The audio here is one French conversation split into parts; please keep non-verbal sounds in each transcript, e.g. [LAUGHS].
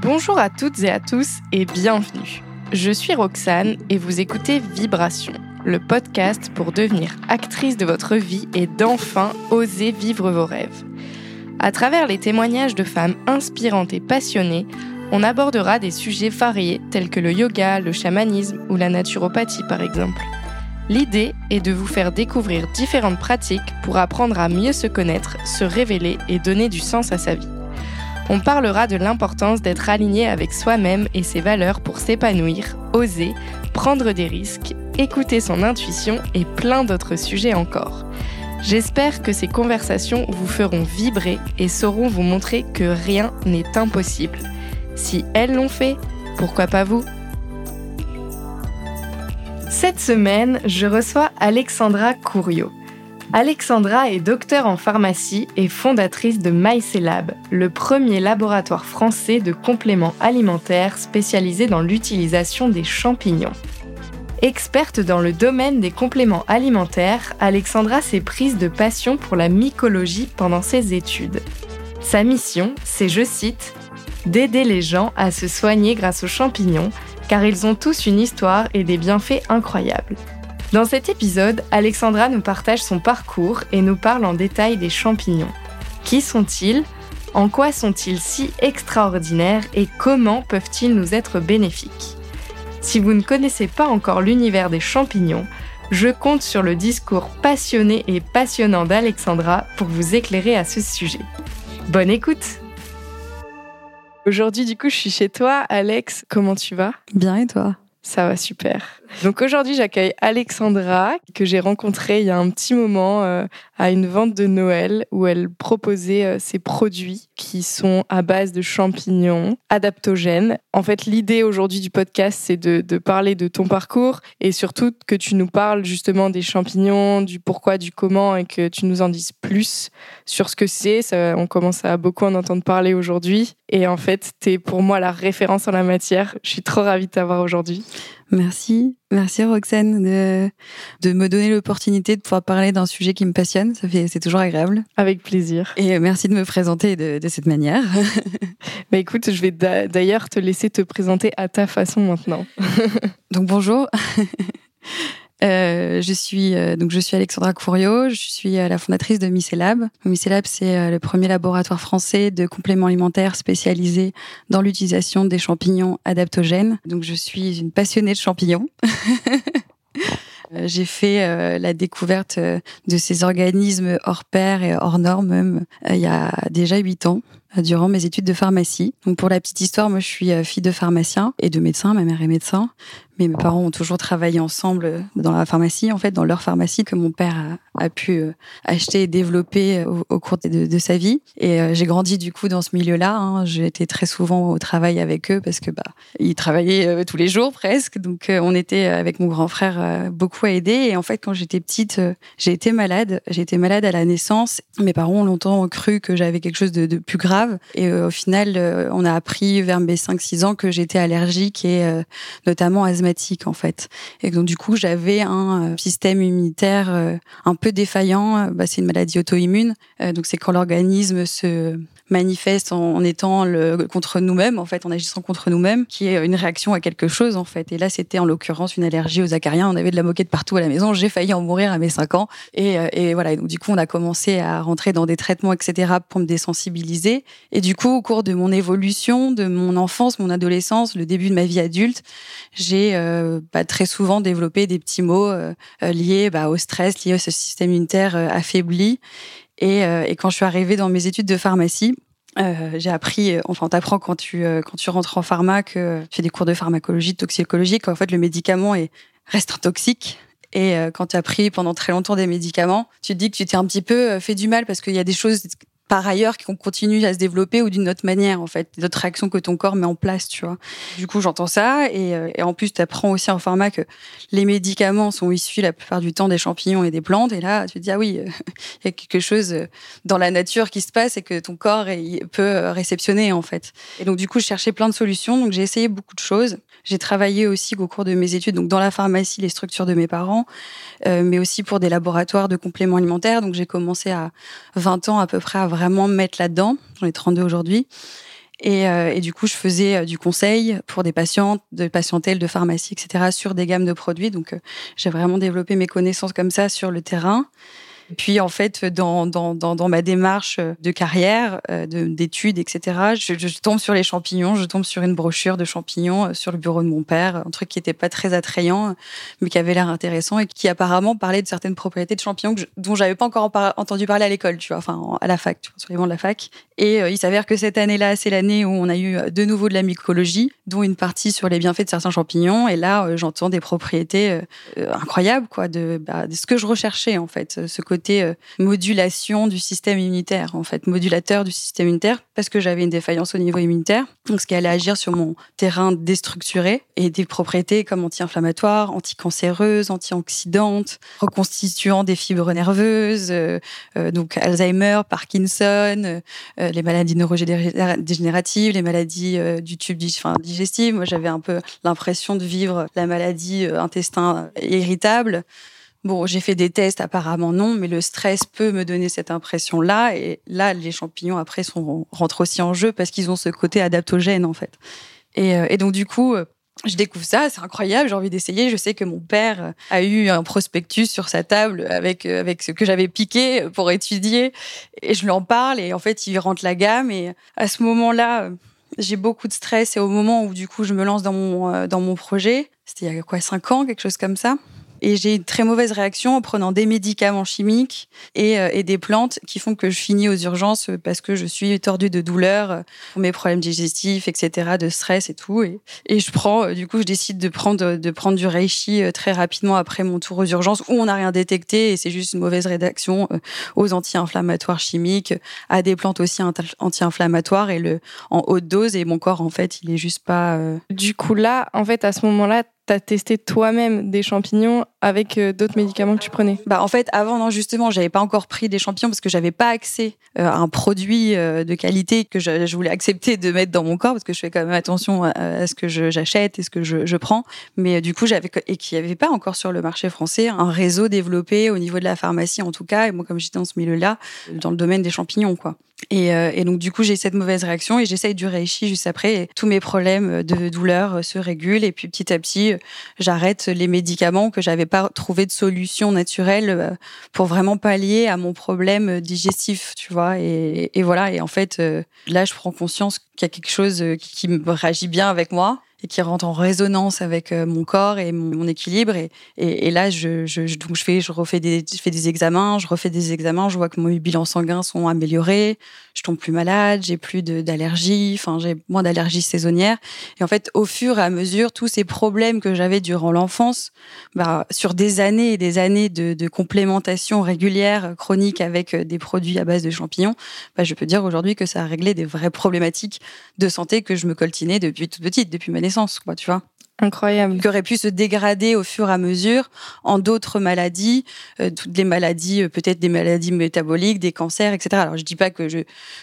Bonjour à toutes et à tous et bienvenue. Je suis Roxane et vous écoutez Vibration, le podcast pour devenir actrice de votre vie et d'enfin oser vivre vos rêves. À travers les témoignages de femmes inspirantes et passionnées, on abordera des sujets variés tels que le yoga, le chamanisme ou la naturopathie par exemple. L'idée est de vous faire découvrir différentes pratiques pour apprendre à mieux se connaître, se révéler et donner du sens à sa vie. On parlera de l'importance d'être aligné avec soi-même et ses valeurs pour s'épanouir, oser, prendre des risques, écouter son intuition et plein d'autres sujets encore. J'espère que ces conversations vous feront vibrer et sauront vous montrer que rien n'est impossible. Si elles l'ont fait, pourquoi pas vous? Cette semaine, je reçois Alexandra Couriot. Alexandra est docteur en pharmacie et fondatrice de MyCelab, le premier laboratoire français de compléments alimentaires spécialisé dans l'utilisation des champignons. Experte dans le domaine des compléments alimentaires, Alexandra s'est prise de passion pour la mycologie pendant ses études. Sa mission, c'est, je cite, d'aider les gens à se soigner grâce aux champignons car ils ont tous une histoire et des bienfaits incroyables. Dans cet épisode, Alexandra nous partage son parcours et nous parle en détail des champignons. Qui sont-ils? En quoi sont-ils si extraordinaires et comment peuvent-ils nous être bénéfiques? Si vous ne connaissez pas encore l'univers des champignons, je compte sur le discours passionné et passionnant d'Alexandra pour vous éclairer à ce sujet. Bonne écoute Aujourd'hui, du coup, je suis chez toi. Alex, comment tu vas? Bien et toi? Ça va super. Donc aujourd'hui, j'accueille Alexandra, que j'ai rencontrée il y a un petit moment euh, à une vente de Noël où elle proposait euh, ses produits qui sont à base de champignons adaptogènes. En fait, l'idée aujourd'hui du podcast, c'est de, de, parler de ton parcours et surtout que tu nous parles justement des champignons, du pourquoi, du comment et que tu nous en dises plus sur ce que c'est. On commence à beaucoup en entendre parler aujourd'hui. Et en fait, tu es pour moi la référence en la matière. Je suis trop ravie de t'avoir aujourd'hui. Merci. Merci Roxane de, de me donner l'opportunité de pouvoir parler d'un sujet qui me passionne. Ça fait, c'est toujours agréable. Avec plaisir. Et merci de me présenter de, de cette manière. [LAUGHS] bah écoute, je vais d'ailleurs te laisser te présenter à ta façon maintenant. Donc bonjour. [LAUGHS] Euh, je suis euh, donc je suis Alexandra Couriot, je suis euh, la fondatrice de Mycelab. Mycelab c'est le premier laboratoire français de compléments alimentaires spécialisé dans l'utilisation des champignons adaptogènes. Donc je suis une passionnée de champignons. [LAUGHS] J'ai fait la découverte de ces organismes hors pair et hors normes même il y a déjà huit ans durant mes études de pharmacie. Donc pour la petite histoire, moi je suis fille de pharmacien et de médecin, ma mère est médecin. Mais mes parents ont toujours travaillé ensemble dans la pharmacie, en fait, dans leur pharmacie que mon père a, a pu euh, acheter et développer au, au cours de, de, sa vie. Et euh, j'ai grandi du coup dans ce milieu-là. Hein. J'ai été très souvent au travail avec eux parce que bah ils travaillaient euh, tous les jours presque. Donc on était avec mon grand frère beaucoup à aider. Et en fait, quand j'étais petite, j'ai été malade. J'ai été malade à la naissance. Mes parents ont longtemps cru que j'avais quelque chose de, de, plus grave. Et au final, on a appris vers mes 5-6 ans que j'étais allergique et notamment asthmatique en fait. Et donc du coup, j'avais un euh, système immunitaire euh, un peu défaillant. Bah, c'est une maladie auto-immune. Euh, donc c'est quand l'organisme se manifeste en, étant le, contre nous-mêmes, en fait, en agissant contre nous-mêmes, qui est une réaction à quelque chose, en fait. Et là, c'était en l'occurrence une allergie aux acariens. On avait de la moquette partout à la maison. J'ai failli en mourir à mes 5 ans. Et, euh, et voilà. donc, du coup, on a commencé à rentrer dans des traitements, etc., pour me désensibiliser. Et du coup, au cours de mon évolution, de mon enfance, mon adolescence, le début de ma vie adulte, j'ai euh, bah, très souvent développé des petits mots euh, liés bah, au stress, liés au système immunitaire affaibli. Et, euh, et, quand je suis arrivée dans mes études de pharmacie, euh, j'ai appris, euh, enfin, t'apprends quand tu quand tu rentres en pharma que tu fais des cours de pharmacologie, de toxicologie, qu'en fait le médicament est reste toxique. Et quand tu as pris pendant très longtemps des médicaments, tu te dis que tu t'es un petit peu fait du mal parce qu'il y a des choses par ailleurs qui continuent à se développer ou d'une autre manière en fait, d'autres réactions que ton corps met en place, tu vois. Du coup, j'entends ça et, euh, et, en plus, tu apprends aussi en pharma que les médicaments sont issus la plupart du temps des champignons et des plantes et là, tu te dis ah oui, [LAUGHS] il y a quelque chose euh, dans la nature qui se passe et que ton corps peut euh, réceptionner en fait. Et donc du coup, je cherchais plein de solutions, donc j'ai essayé beaucoup de choses. J'ai travaillé aussi au cours de mes études, donc dans la pharmacie, les structures de mes parents, euh, mais aussi pour des laboratoires de compléments alimentaires. Donc j'ai commencé à 20 ans à peu près à vraiment me mettre là-dedans. J'en ai 32 aujourd'hui. Et, et, du coup, je faisais du conseil pour des patientes, de patientèle, de pharmacie, etc., sur des gammes de produits. Donc, j'ai vraiment développé mes connaissances comme ça sur le terrain. Puis en fait, dans, dans, dans, ma démarche de carrière, euh, d'études, etc., je, tombe sur les champignons, je tombe sur une brochure de champignons euh, sur le bureau de mon père, un truc qui n'était pas très attrayant, mais qui avait l'air intéressant et qui apparemment parlait de certaines propriétés de champignons que je, dont j'avais pas encore entendu parler à l'école, tu vois, enfin à la fac, tu vois, sur les bancs de la fac. Et euh, il s'avère que cette année-là, c'est l'année où on a eu de nouveau de la mycologie, dont une partie sur les bienfaits de certains champignons. Et là, j'entends des propriétés incroyables, quoi, de, bah, de ce que je recherchais en fait, ce côté euh, modulation du système immunitaire, en fait, modulateur du système immunitaire, parce que j'avais une défaillance au niveau immunitaire, donc ce qui allait agir sur mon terrain déstructuré, et des propriétés comme anti-inflammatoires, anti-cancéreuses, antioxydantes, reconstituant des fibres nerveuses, euh, euh, donc Alzheimer, Parkinson, les maladies neurodégénératives, les maladies du tube digestif. Moi, j'avais un peu l'impression de vivre la maladie intestin irritable. Bon, j'ai fait des tests, apparemment non, mais le stress peut me donner cette impression-là. Et là, les champignons, après, sont, rentrent aussi en jeu parce qu'ils ont ce côté adaptogène, en fait. Et, euh, donc, du coup, euh, je découvre ça, c'est incroyable, j'ai envie d'essayer. Je sais que mon père a eu un prospectus sur sa table avec, euh, avec ce que j'avais piqué pour étudier. Et je lui en parle et en fait, il rentre la gamme. Et à ce moment-là, j'ai beaucoup de stress. Et au moment où, du coup, je me lance dans mon, dans mon projet, c'était il y a quoi, cinq ans, quelque chose comme ça. Et j'ai une très mauvaise réaction en prenant des médicaments chimiques et, euh, et, des plantes qui font que je finis aux urgences parce que je suis tordue de douleur euh, pour mes problèmes digestifs, etc., de stress et tout. Et, et je prends, euh, du coup, je décide de prendre, de prendre du reishi très rapidement après mon tour aux urgences où on n'a rien détecté et c'est juste une mauvaise rédaction aux anti-inflammatoires chimiques, à des plantes aussi anti-inflammatoires et le en haute dose. Et mon corps, en fait, il est juste pas. Du coup, là, en fait, à ce moment-là, tu as testé toi-même des champignons avec euh, d'autres médicaments que tu prenais? Bah en fait avant non justement j'avais pas encore pris des champignons parce que j'avais pas accès euh, à un produit euh, de qualité que je, voulais accepter de mettre dans mon corps parce que je fais quand même attention à, ce que j'achète et ce que je, je prends. Mais du coup j'avais et qui avait pas encore sur le marché français un réseau développé au niveau de la pharmacie en tout cas. Et moi comme j'étais dans ce milieu là dans le domaine des champignons quoi et, et, donc du coup j'ai cette mauvaise réaction et j'essaye du reishi juste après et tous mes problèmes de douleur se régulent et puis petit à petit j'arrête les médicaments que j'avais pas trouvé de solution naturelle euh, pour vraiment pallier à mon problème digestif, tu vois. Et, voilà. Et en fait, euh, là, je prends conscience qu'il y a quelque chose euh, qui me réagit bien avec moi et qui rentre en résonance avec euh, mon corps et mon, équilibre. Et, là, je, donc je fais, je refais des, je fais des examens, je refais des examens, je vois que mes bilans sanguins sont améliorés, je tombe plus malade, j'ai plus d'allergies, enfin j'ai moins d'allergies saisonnières. Et en fait, au fur et à mesure, tous ces problèmes que j'avais durant l'enfance, bah, sur des années et des années de, de complémentation régulière, chronique avec euh, des produits à base de champignons, bah, je peux dire aujourd'hui que ça a réglé des vraies problématiques de santé que je me coltinais depuis toute petite, depuis ma naissance, quoi, tu vois. Incroyable. Qui aurait pu se dégrader au fur et à mesure en d'autres maladies, euh, toutes les maladies, euh, peut-être des maladies métaboliques, des cancers, etc. Alors je dis pas que je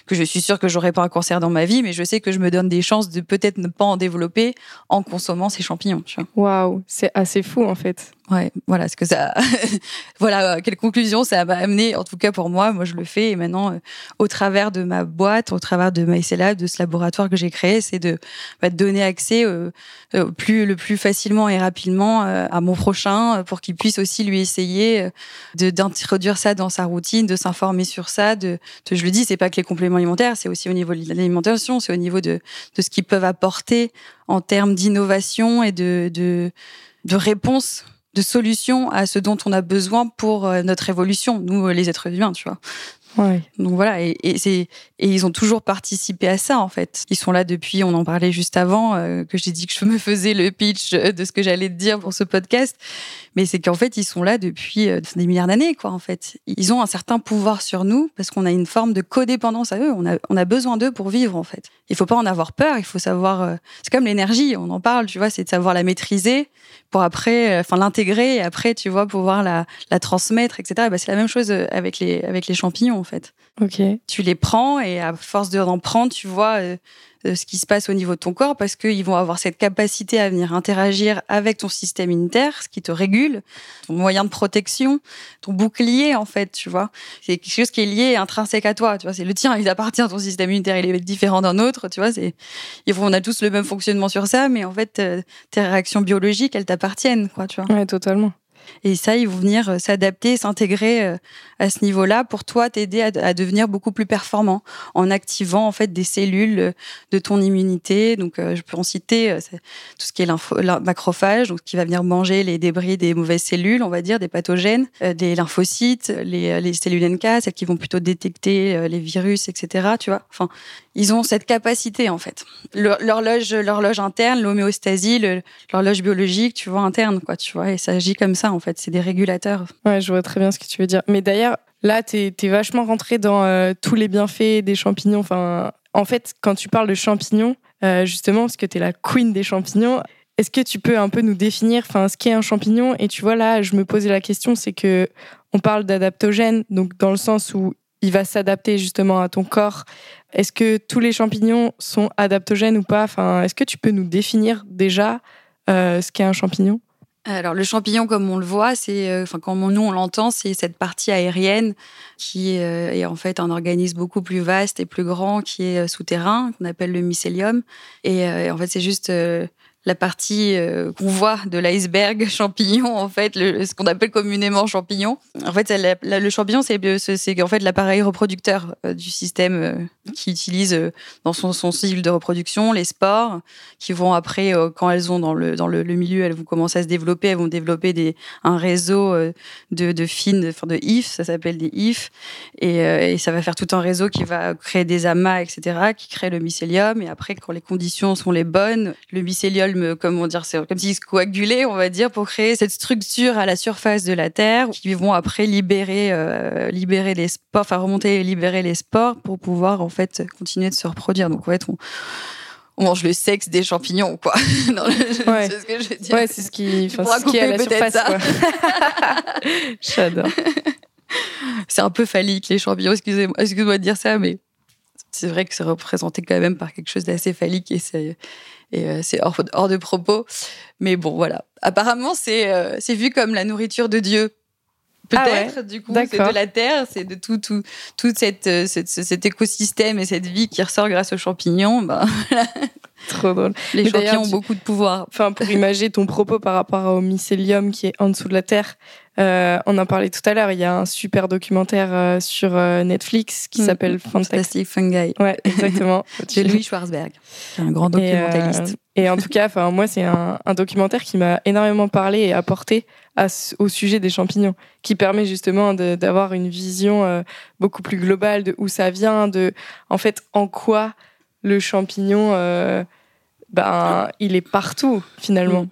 que je suis sûre que j'aurai pas un cancer dans ma vie, mais je sais que je me donne des chances de peut-être ne pas en développer en consommant ces champignons. Waouh, c'est assez fou en fait. Ouais, voilà ce que ça. [LAUGHS] voilà, quelle conclusion ça m'a amené. En tout cas pour moi, moi je le fais et maintenant, euh, au travers de ma boîte, au travers de MyCellab, de ce laboratoire que j'ai créé, c'est de bah, donner accès euh, euh, plus le plus facilement et rapidement à mon prochain pour qu'il puisse aussi lui essayer de d'introduire ça dans sa routine, de s'informer sur ça. De, je le dis, c'est pas que les compléments alimentaires, c'est aussi au niveau de l'alimentation, c'est au niveau de de ce qu'ils peuvent apporter en termes d'innovation et de de de réponse de solutions à ce dont on a besoin pour euh, notre évolution, nous euh, les êtres humains, tu vois. Donc voilà, et, ils ont toujours participé à ça en fait. Ils sont là depuis, on en parlait juste avant euh, que j'ai dit que je me faisais le pitch de ce que j'allais te dire pour ce podcast, mais c'est qu'en fait ils sont là depuis des milliards d'années quoi en fait. Ils ont un certain pouvoir sur nous parce qu'on a une forme de codépendance à eux. On a besoin d'eux pour vivre en fait. Il faut pas en avoir peur, il faut savoir. c'est comme l'énergie, on en parle, tu vois, c'est de savoir la maîtriser pour après, enfin l'intégrer et après tu vois pouvoir la, la transmettre, etc. Bah, c'est la même chose avec les avec les champignons fait. Ok. Tu les prends et à force d'en prendre, tu vois euh, euh, ce qui se passe au niveau de ton corps parce qu'ils vont avoir cette capacité à venir interagir avec ton système immunitaire, ce qui te régule, ton moyen de protection, ton bouclier en fait, tu vois. C'est quelque chose qui est lié intrinsèque à toi, tu vois. C'est le tien, il appartient à ton système immunitaire, il est différent d'un autre, tu vois. C'est, on a tous le même fonctionnement sur ça, mais en fait, euh, tes réactions biologiques, elles t'appartiennent, quoi, tu vois. Ouais, totalement. Et ça, ils vont venir euh, s'adapter, s'intégrer euh, à ce niveau-là pour toi t'aider à, devenir beaucoup plus performant en activant en fait des cellules euh, de ton immunité. Donc, je peux en citer tout ce qui est le macrophage, qui va venir manger les débris des mauvaises cellules, on va dire, des pathogènes, des lymphocytes, les, les cellules NK, celles qui vont plutôt détecter les virus, etc. Tu vois. Ils ont cette capacité en fait. L'horloge, l'horloge interne, l'homéostasie, l'horloge biologique, tu vois interne quoi, tu vois. Et ça agit comme ça en fait. C'est des régulateurs. Ouais, je vois très bien ce que tu veux dire. Mais d'ailleurs, là, tu es, vachement rentré dans euh, tous les bienfaits des champignons. Enfin, en fait, quand tu parles de champignons, euh, justement, parce que tu es la queen des champignons, est-ce que tu peux un peu nous définir enfin, ce qu'est un champignon? Et tu vois, là, je me posais la question, c'est que on parle d'adaptogène, donc dans le sens où il va s'adapter justement à ton corps. Est-ce que tous les champignons sont adaptogènes ou pas? Enfin, Est-ce que tu peux nous définir déjà euh, ce qu'est un champignon? Alors le champignon, comme on le voit, c'est, euh, enfin quand nous on l'entend, c'est cette partie aérienne qui euh, est en fait un organisme beaucoup plus vaste et plus grand qui est souterrain, qu'on appelle le mycélium. Et en fait, c'est juste la partie euh, qu'on voit de l'iceberg [LAUGHS] champignon, en fait, ce qu'on appelle communément champignon. En fait, le champignon, c'est en fait l'appareil reproducteur euh, du système euh, qui utilise dans son, son, cycle de reproduction les spores qui vont après, quand elles ont dans le, dans le, milieu, elles vont commencer à se développer, elles vont développer des, un réseau de, de fines, enfin de ifs, ça s'appelle des ifs, et, et, ça va faire tout un réseau qui va créer des amas, etc., qui crée le mycélium, et après, quand les conditions sont les bonnes, le mycélium comment dire, c'est comme s'ils se coagulaient, on va dire, pour créer cette structure à la surface de la Terre, qui vont après libérer, euh, libérer les spores, enfin remonter et libérer les spores pour pouvoir en fait continuer de se reproduire. Donc en fait, on, mange le sexe des champignons, quoi. [LAUGHS] ouais. C'est ce que je veux dire. Ouais, c'est ce qui, ce qui est à la surface. [LAUGHS] J'adore. C'est un peu phallique, les champignons. Excusez-moi excusez de dire ça, mais c'est vrai que c'est représenté quand même par quelque chose d'assez phallique et c'est et euh, c'est hors, hors, de propos. Mais bon, voilà. Apparemment, c'est euh, c'est vu comme la nourriture de Dieu. Peut-être, ah du coup, c'est de la terre, c'est de tout, tout, tout cette, euh, cet écosystème et cette vie qui ressort grâce aux champignons. [LAUGHS] Ben, Trop drôle. Les champignons ont beaucoup de pouvoir. Enfin, pour imaginer ton propos par rapport au mycélium qui est en dessous de la terre, euh, on en parlait tout à l'heure. Il y a un super documentaire euh, sur euh, Netflix qui mm. s'appelle Fantastic Fungi. Ouais, exactement. [LAUGHS] de Louis Schwarzberg, un grand documentaliste. Et, en tout cas, enfin moi, c'est un, documentaire qui m'a énormément parlé et apporté au sujet des champignons, qui permet justement d'avoir une vision beaucoup plus globale de où ça vient, de en fait en quoi le champignon, ben il est partout finalement. Mm.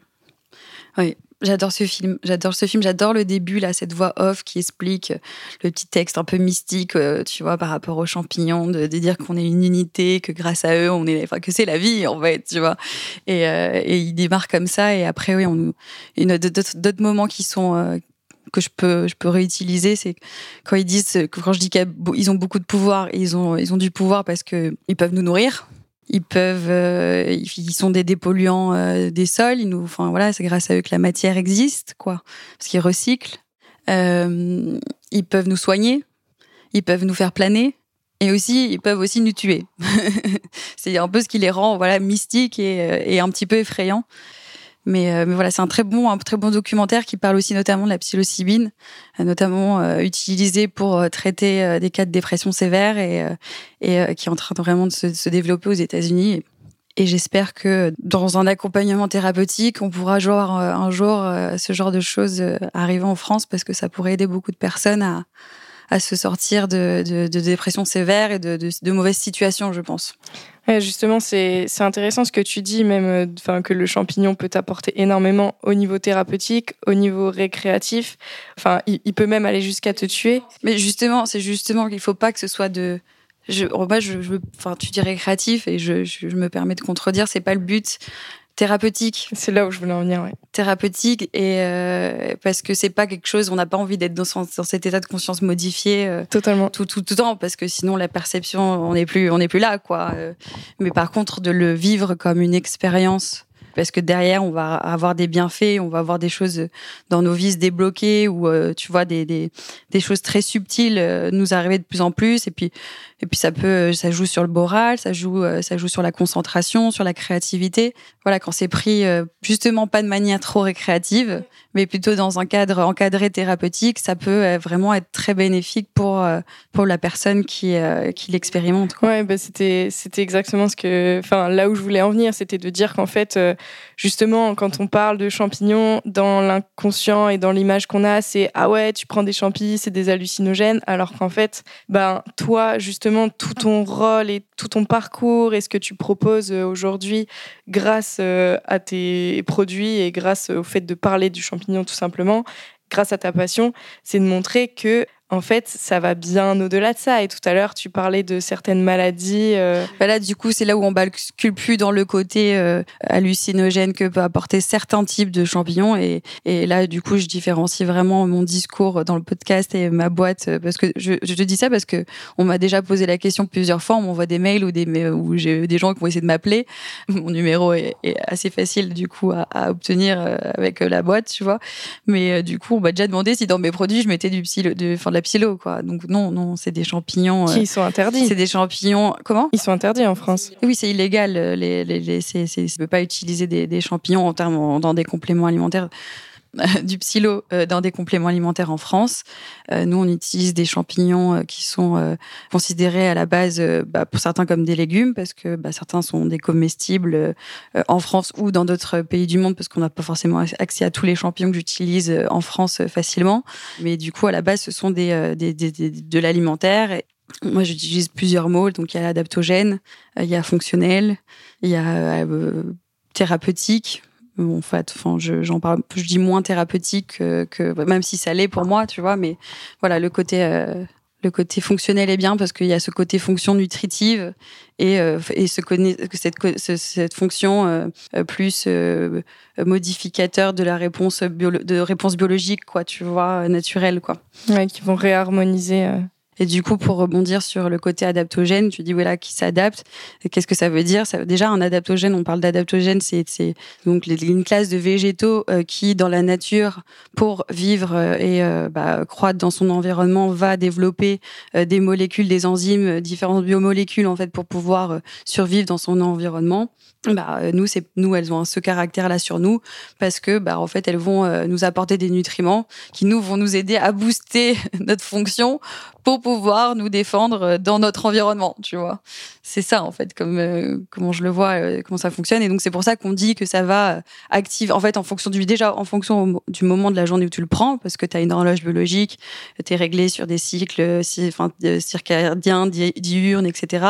Oui, J'adore ce film. J'adore ce film. J'adore le début là, cette voix off qui explique le petit texte un peu mystique, euh, tu vois, par rapport aux champignons, de, dire qu'on est une unité, que grâce à eux, on est, que c'est la vie en fait, tu vois. Et, euh, et il démarre comme ça. Et après, oui, on, d'autres moments qui sont euh, que je peux je peux réutiliser c'est quand ils disent quand je dis qu'ils ont beaucoup de pouvoir ils ont ils ont du pouvoir parce que ils peuvent nous nourrir ils peuvent, euh, ils sont des dépolluants euh, des sols. Enfin voilà, c'est grâce à eux que la matière existe, quoi, parce qu'ils recyclent. Euh, ils peuvent nous soigner, ils peuvent nous faire planer, et aussi ils peuvent aussi nous tuer. [LAUGHS] c'est un peu ce qui les rend, voilà, mystiques et, et un petit peu effrayants. Mais, euh, mais voilà, c'est un très bon, un très bon documentaire qui parle aussi notamment de la psilocybine, euh, notamment euh, utilisée pour traiter des cas de dépression sévère et, qui est en train vraiment de se, se développer aux États-Unis. Et j'espère que dans un accompagnement thérapeutique, on pourra voir un jour ce genre de choses arriver en France parce que ça pourrait aider beaucoup de personnes à, à se sortir de, de, de dépression sévère et de, de, mauvaises situations, je pense. justement, c'est intéressant ce que tu dis, même euh, enfin, que le champignon peut apporter énormément au niveau thérapeutique, au niveau récréatif. Enfin, il, peut même aller jusqu'à te tuer. Mais justement, c'est justement qu'il ne faut pas que ce soit de. Je, moi, je, enfin, tu dis récréatif et je, je, me permets de contredire, c'est pas le but. Thérapeutique. C'est là où je voulais en venir, ouais. Thérapeutique et euh, parce que c'est pas quelque chose, on n'a pas envie d'être dans, dans, cet état de conscience modifié. Euh, Totalement. Tout, tout, tout le temps, parce que sinon la perception, on n'est plus, on n'est plus là, quoi. Euh, mais par contre, de le vivre comme une expérience parce que derrière, on va avoir des bienfaits, on va avoir des choses dans nos vies se débloquer ou, euh, tu vois, des, des, des, choses très subtiles euh, nous arriver de plus en plus. Et puis, et puis ça peut, ça joue sur le moral, ça joue, euh, ça joue sur la concentration, sur la créativité. Voilà, quand c'est pris justement pas de manière trop récréative, mais plutôt dans un cadre encadré thérapeutique, ça peut vraiment être très bénéfique pour, pour la personne qui, qui l'expérimente. Ouais, bah c'était, c'était exactement ce que, enfin, là où je voulais en venir, c'était de dire qu'en fait, justement, quand on parle de champignons, dans l'inconscient et dans l'image qu'on a, c'est ah ouais, tu prends des champignons, c'est des hallucinogènes, alors qu'en fait, ben toi, justement, tout ton rôle et tout ton parcours et ce que tu proposes euh, aujourd'hui, grâce euh, à tes produits et grâce au fait de parler du champignon tout simplement, grâce à ta passion, c'est de montrer que en fait, ça va bien au-delà de ça. Et tout à l'heure, tu parlais de certaines maladies. Euh... Bah là, du coup, c'est là où on bascule plus dans le côté euh, hallucinogène que peut apporter certains types de champignons. Et, là, du coup, je différencie vraiment mon discours dans le podcast et ma boîte. Euh, parce que je, te dis ça parce que on m'a déjà posé la question plusieurs fois. On m'envoie des mails ou des où j'ai des gens qui vont essayer de m'appeler. [LAUGHS] Mon numéro est, assez facile, du coup, à, obtenir euh, avec la boîte, tu vois. Mais du coup, on m'a déjà demandé si dans mes produits, je mettais du psy, de, de la quoi. Donc non, non, c'est des champignons. Qui euh, sont interdits. C'est des champignons. Comment? Ils sont interdits en France. Oui, c'est illégal. Euh, les, les, les c'est, ne peut pas utiliser des, des champignons en termes dans des compléments alimentaires [LAUGHS] du psylo euh, dans des compléments alimentaires en France. Euh, nous, on utilise des champignons euh, qui sont considérés à la base, bah, pour certains, comme des légumes, parce que bah, certains sont des comestibles en France ou dans d'autres pays du monde, parce qu'on n'a pas forcément accès à tous les champignons que j'utilise en France facilement. Mais du coup, à la base, ce sont des, de l'alimentaire. Moi, j'utilise plusieurs mots. Donc, il y a adaptogène, il y a fonctionnel, il y a thérapeutique en fait, enfin, j'en parle, je dis moins thérapeutique que, même si ça l'est pour moi, tu vois, mais voilà, le côté, euh, le côté fonctionnel est bien parce qu'il y a ce côté fonction nutritive et, euh, et ce, cette, cette fonction euh, plus modificateur de la réponse, de réponse biologique, quoi, tu vois, naturelle, quoi. Ouais, qui vont réharmoniser. Et du coup, pour rebondir sur le côté adaptogène, tu dis voilà qui s'adapte. Qu'est-ce que ça veut dire? Ça, Déjà, un adaptogène, on parle d'adaptogène, c'est donc une classe de végétaux euh, qui, dans la nature, pour vivre euh, et euh, bah, croître dans son environnement, va développer des molécules, des enzymes, différentes biomolécules en fait pour pouvoir survivre dans son environnement. Bah, nous, elles ont ce caractère-là sur nous parce que, bah, en fait, elles vont nous apporter des nutriments qui nous vont nous aider à booster [LAUGHS] notre fonction pour pouvoir nous défendre euh, dans notre environnement, tu vois. C'est ça en fait, comme euh, comment je le vois, euh, comment ça fonctionne. Et donc c'est pour ça qu'on dit que ça va activer, en fait, en fonction du déjà en fonction du moment de la journée où tu le prends, parce que tu as une horloge biologique, tu es réglé sur des cycles, enfin, circadiens, diurnes, etc.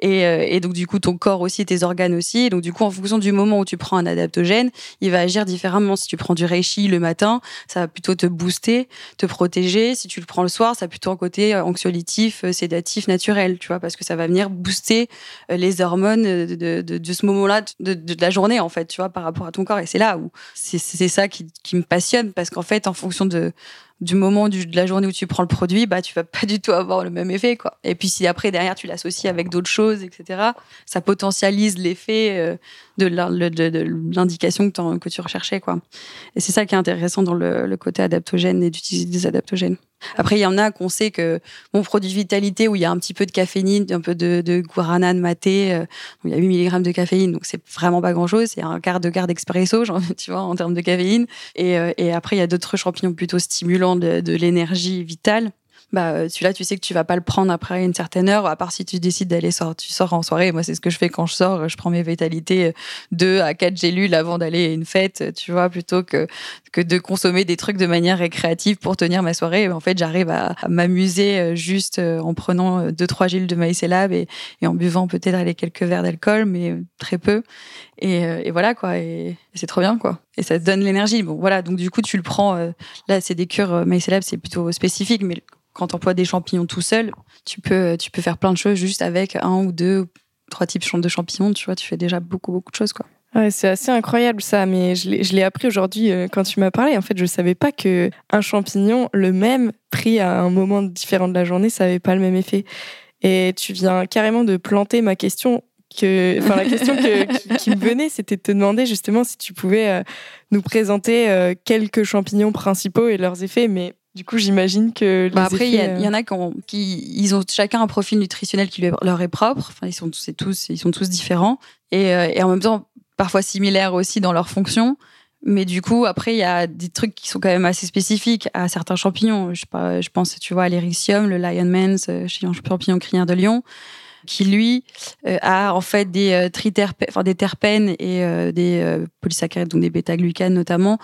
Et, donc du coup ton corps aussi, tes organes aussi. Donc du coup en fonction du moment où tu prends un adaptogène, il va agir différemment. Si tu prends du reishi le matin, ça va plutôt te booster, te protéger. Si tu le prends le soir, ça va plutôt un côté euh, anxiolytif, euh, sédatif, naturel, tu vois, parce que ça va venir booster euh, les hormones de, de, ce moment-là, de, la journée, en fait, tu vois, par rapport à ton corps. Et c'est là où c'est ça qui, me passionne, parce qu'en fait, en fonction de du moment de la journée où tu prends le produit, bah tu vas pas du tout avoir le même effet quoi. Et puis si après derrière tu l'associes avec d'autres choses, etc. Ça potentialise l'effet euh, de l'indication que, que, tu recherchais quoi. Et c'est ça qui est intéressant dans le, côté adaptogène et d'utiliser des adaptogènes. Après, il y en a qu'on sait que mon produit vitalité où il y a un petit peu de caféine, un peu de, de guarana, de maté, euh, il y a 8 mg de caféine, donc c'est vraiment pas grand chose. C'est un quart de quart d'expresso, [LAUGHS] tu vois, en termes de caféine. Et, euh, et après, il y a d'autres champignons plutôt stimulants de, l'énergie vitale bah euh, celui-là tu sais que tu vas pas le prendre après une certaine heure à part si tu décides d'aller sortir tu sors en soirée. Moi c'est ce que je fais quand je sors je prends mes vitalités 2 euh, à 4 gélules avant d'aller à une fête tu vois plutôt que que de consommer des trucs de manière récréative pour tenir ma soirée. En fait j'arrive à, m'amuser euh, juste en prenant deux trois gélules de maïs et et, en buvant peut-être les quelques verres d'alcool mais très peu. Et, et voilà quoi. Et, c'est trop bien quoi. Et ça te donne l'énergie. Bon voilà. Donc du coup tu le prends là c'est des cures maïs et lab c'est plutôt spécifique mais quand tu emploies des champignons tout seul, tu peux, tu peux faire plein de choses juste avec un ou deux, trois types de champignons. Tu vois, tu fais déjà beaucoup, beaucoup de choses. Quoi. Ouais, c'est assez incroyable ça, mais je l'ai appris aujourd'hui euh, quand tu m'as parlé. En fait, je savais pas que un champignon, le même, pris à un moment différent de la journée, ça avait pas le même effet. Et tu viens carrément de planter ma question. Que, enfin, la question [LAUGHS] qui, me venait, c'était de te demander justement si tu pouvais euh, nous présenter euh, quelques champignons principaux et leurs effets, mais du coup, j'imagine que. Bah, après, il y, en a qui, ils ont chacun un profil nutritionnel qui leur est propre. Enfin, ils sont tous, tous, ils sont tous différents. Et, et en même temps, parfois similaires aussi dans leur fonction. Mais du coup, après, il y a des trucs qui sont quand même assez spécifiques à certains champignons. Je, je pense, tu vois, à l'Erythricium, le Lionman's, euh, champignon crinière de lion qui lui euh, a en fait des euh, triterpènes, enfin des terpènes et euh, des polysaccharides, donc des bêta-glucanes notamment,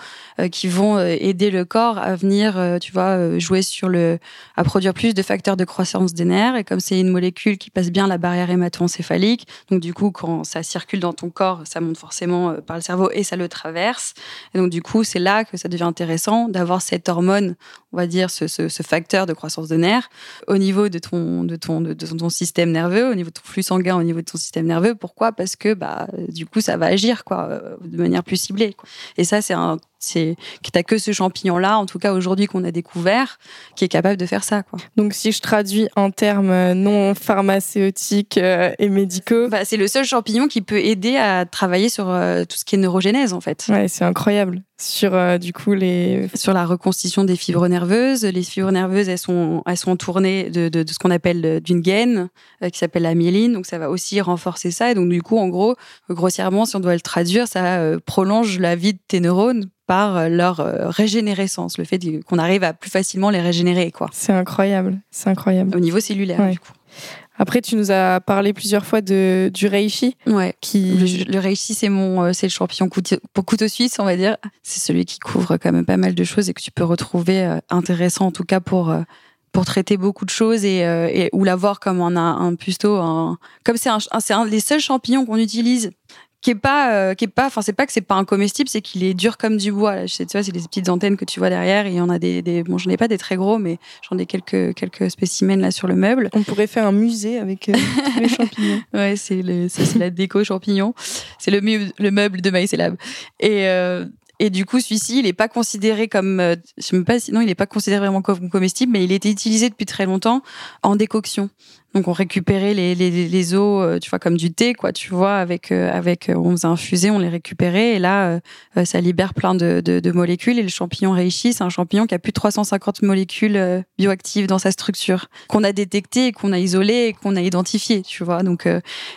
qui vont aider le corps à venir, tu vois, jouer sur le, à produire plus de facteurs de croissance des nerfs. Et comme c'est une molécule qui passe bien la barrière hémato-encéphalique, donc du coup, quand ça circule dans ton corps, ça monte forcément par le cerveau et ça le traverse. Et donc du coup, c'est là que ça devient intéressant d'avoir cette hormone, on va dire, ce, facteur de croissance de nerfs au niveau de ton, de ton, de ton système nerveux au niveau de ton flux sanguin, au niveau de ton système nerveux. Pourquoi? Parce que bah du coup ça va agir quoi, euh, de manière plus ciblée. Et ça c'est un c'est que t'as que ce champignon là, en tout cas aujourd'hui qu'on a découvert, qui est capable de faire ça quoi. Donc si je traduis en termes euh, non pharmaceutiques euh, et médicaux, bah, c'est le seul champignon qui peut aider à travailler sur tout ce qui est neurogénèse en fait. Ouais, c'est incroyable sur euh, du coup les sur la reconstitution des fibres nerveuses. Les fibres nerveuses, elles sont elles sont tournées de, de, de ce qu'on appelle euh, d'une gaine euh, qui s'appelle la myéline, donc ça va aussi renforcer ça. Et donc du coup, en gros, grossièrement, si on doit le traduire, ça prolonge la vie de tes neurones par leur régénérescence, le fait qu'on arrive à plus facilement les régénérer, quoi. C'est incroyable, c'est incroyable. Au niveau cellulaire, du coup. Après, tu nous as parlé plusieurs fois de, du reishi. Ouais. Qui... Le, reishi, c'est mon, euh, c'est le champignon couteau, couteau suisse, on va dire. C'est celui qui couvre quand même pas mal de choses et que tu peux retrouver euh, intéressant, en tout cas pour, euh, pour traiter beaucoup de choses et, et ou l'avoir comme on a un pusto, un, comme c'est un, c'est un des seuls champignons qu'on utilise qui est pas euh, qui est pas enfin c'est pas que c'est pas un comestible c'est qu'il est dur comme du bois. Là. tu vois c'est des petites antennes que tu vois derrière et il y en a des, des bon j'en ai pas des très gros mais j'en ai quelques quelques spécimens là sur le meuble. On pourrait faire un musée avec euh, [LAUGHS] les champignons. Ouais c'est ça c'est la déco champignons c'est le, le meuble de Lab. Et euh, et du coup, celui-ci, il n'est pas considéré comme, je sais même pas, sinon il n'est pas considéré vraiment comme comestible, mais il était utilisé depuis très longtemps en décoction. Donc on récupérait les, les, les eaux, euh, tu vois, comme du thé, quoi, tu vois, avec euh, avec euh, on faisait infuser, on les récupérait et là ça libère plein de, de, de, molécules et le champignon reishi, c'est un champignon qui a plus de 350 molécules bioactives dans sa structure qu'on a détecté, qu'on a isolé, qu'on a identifié, tu vois. Donc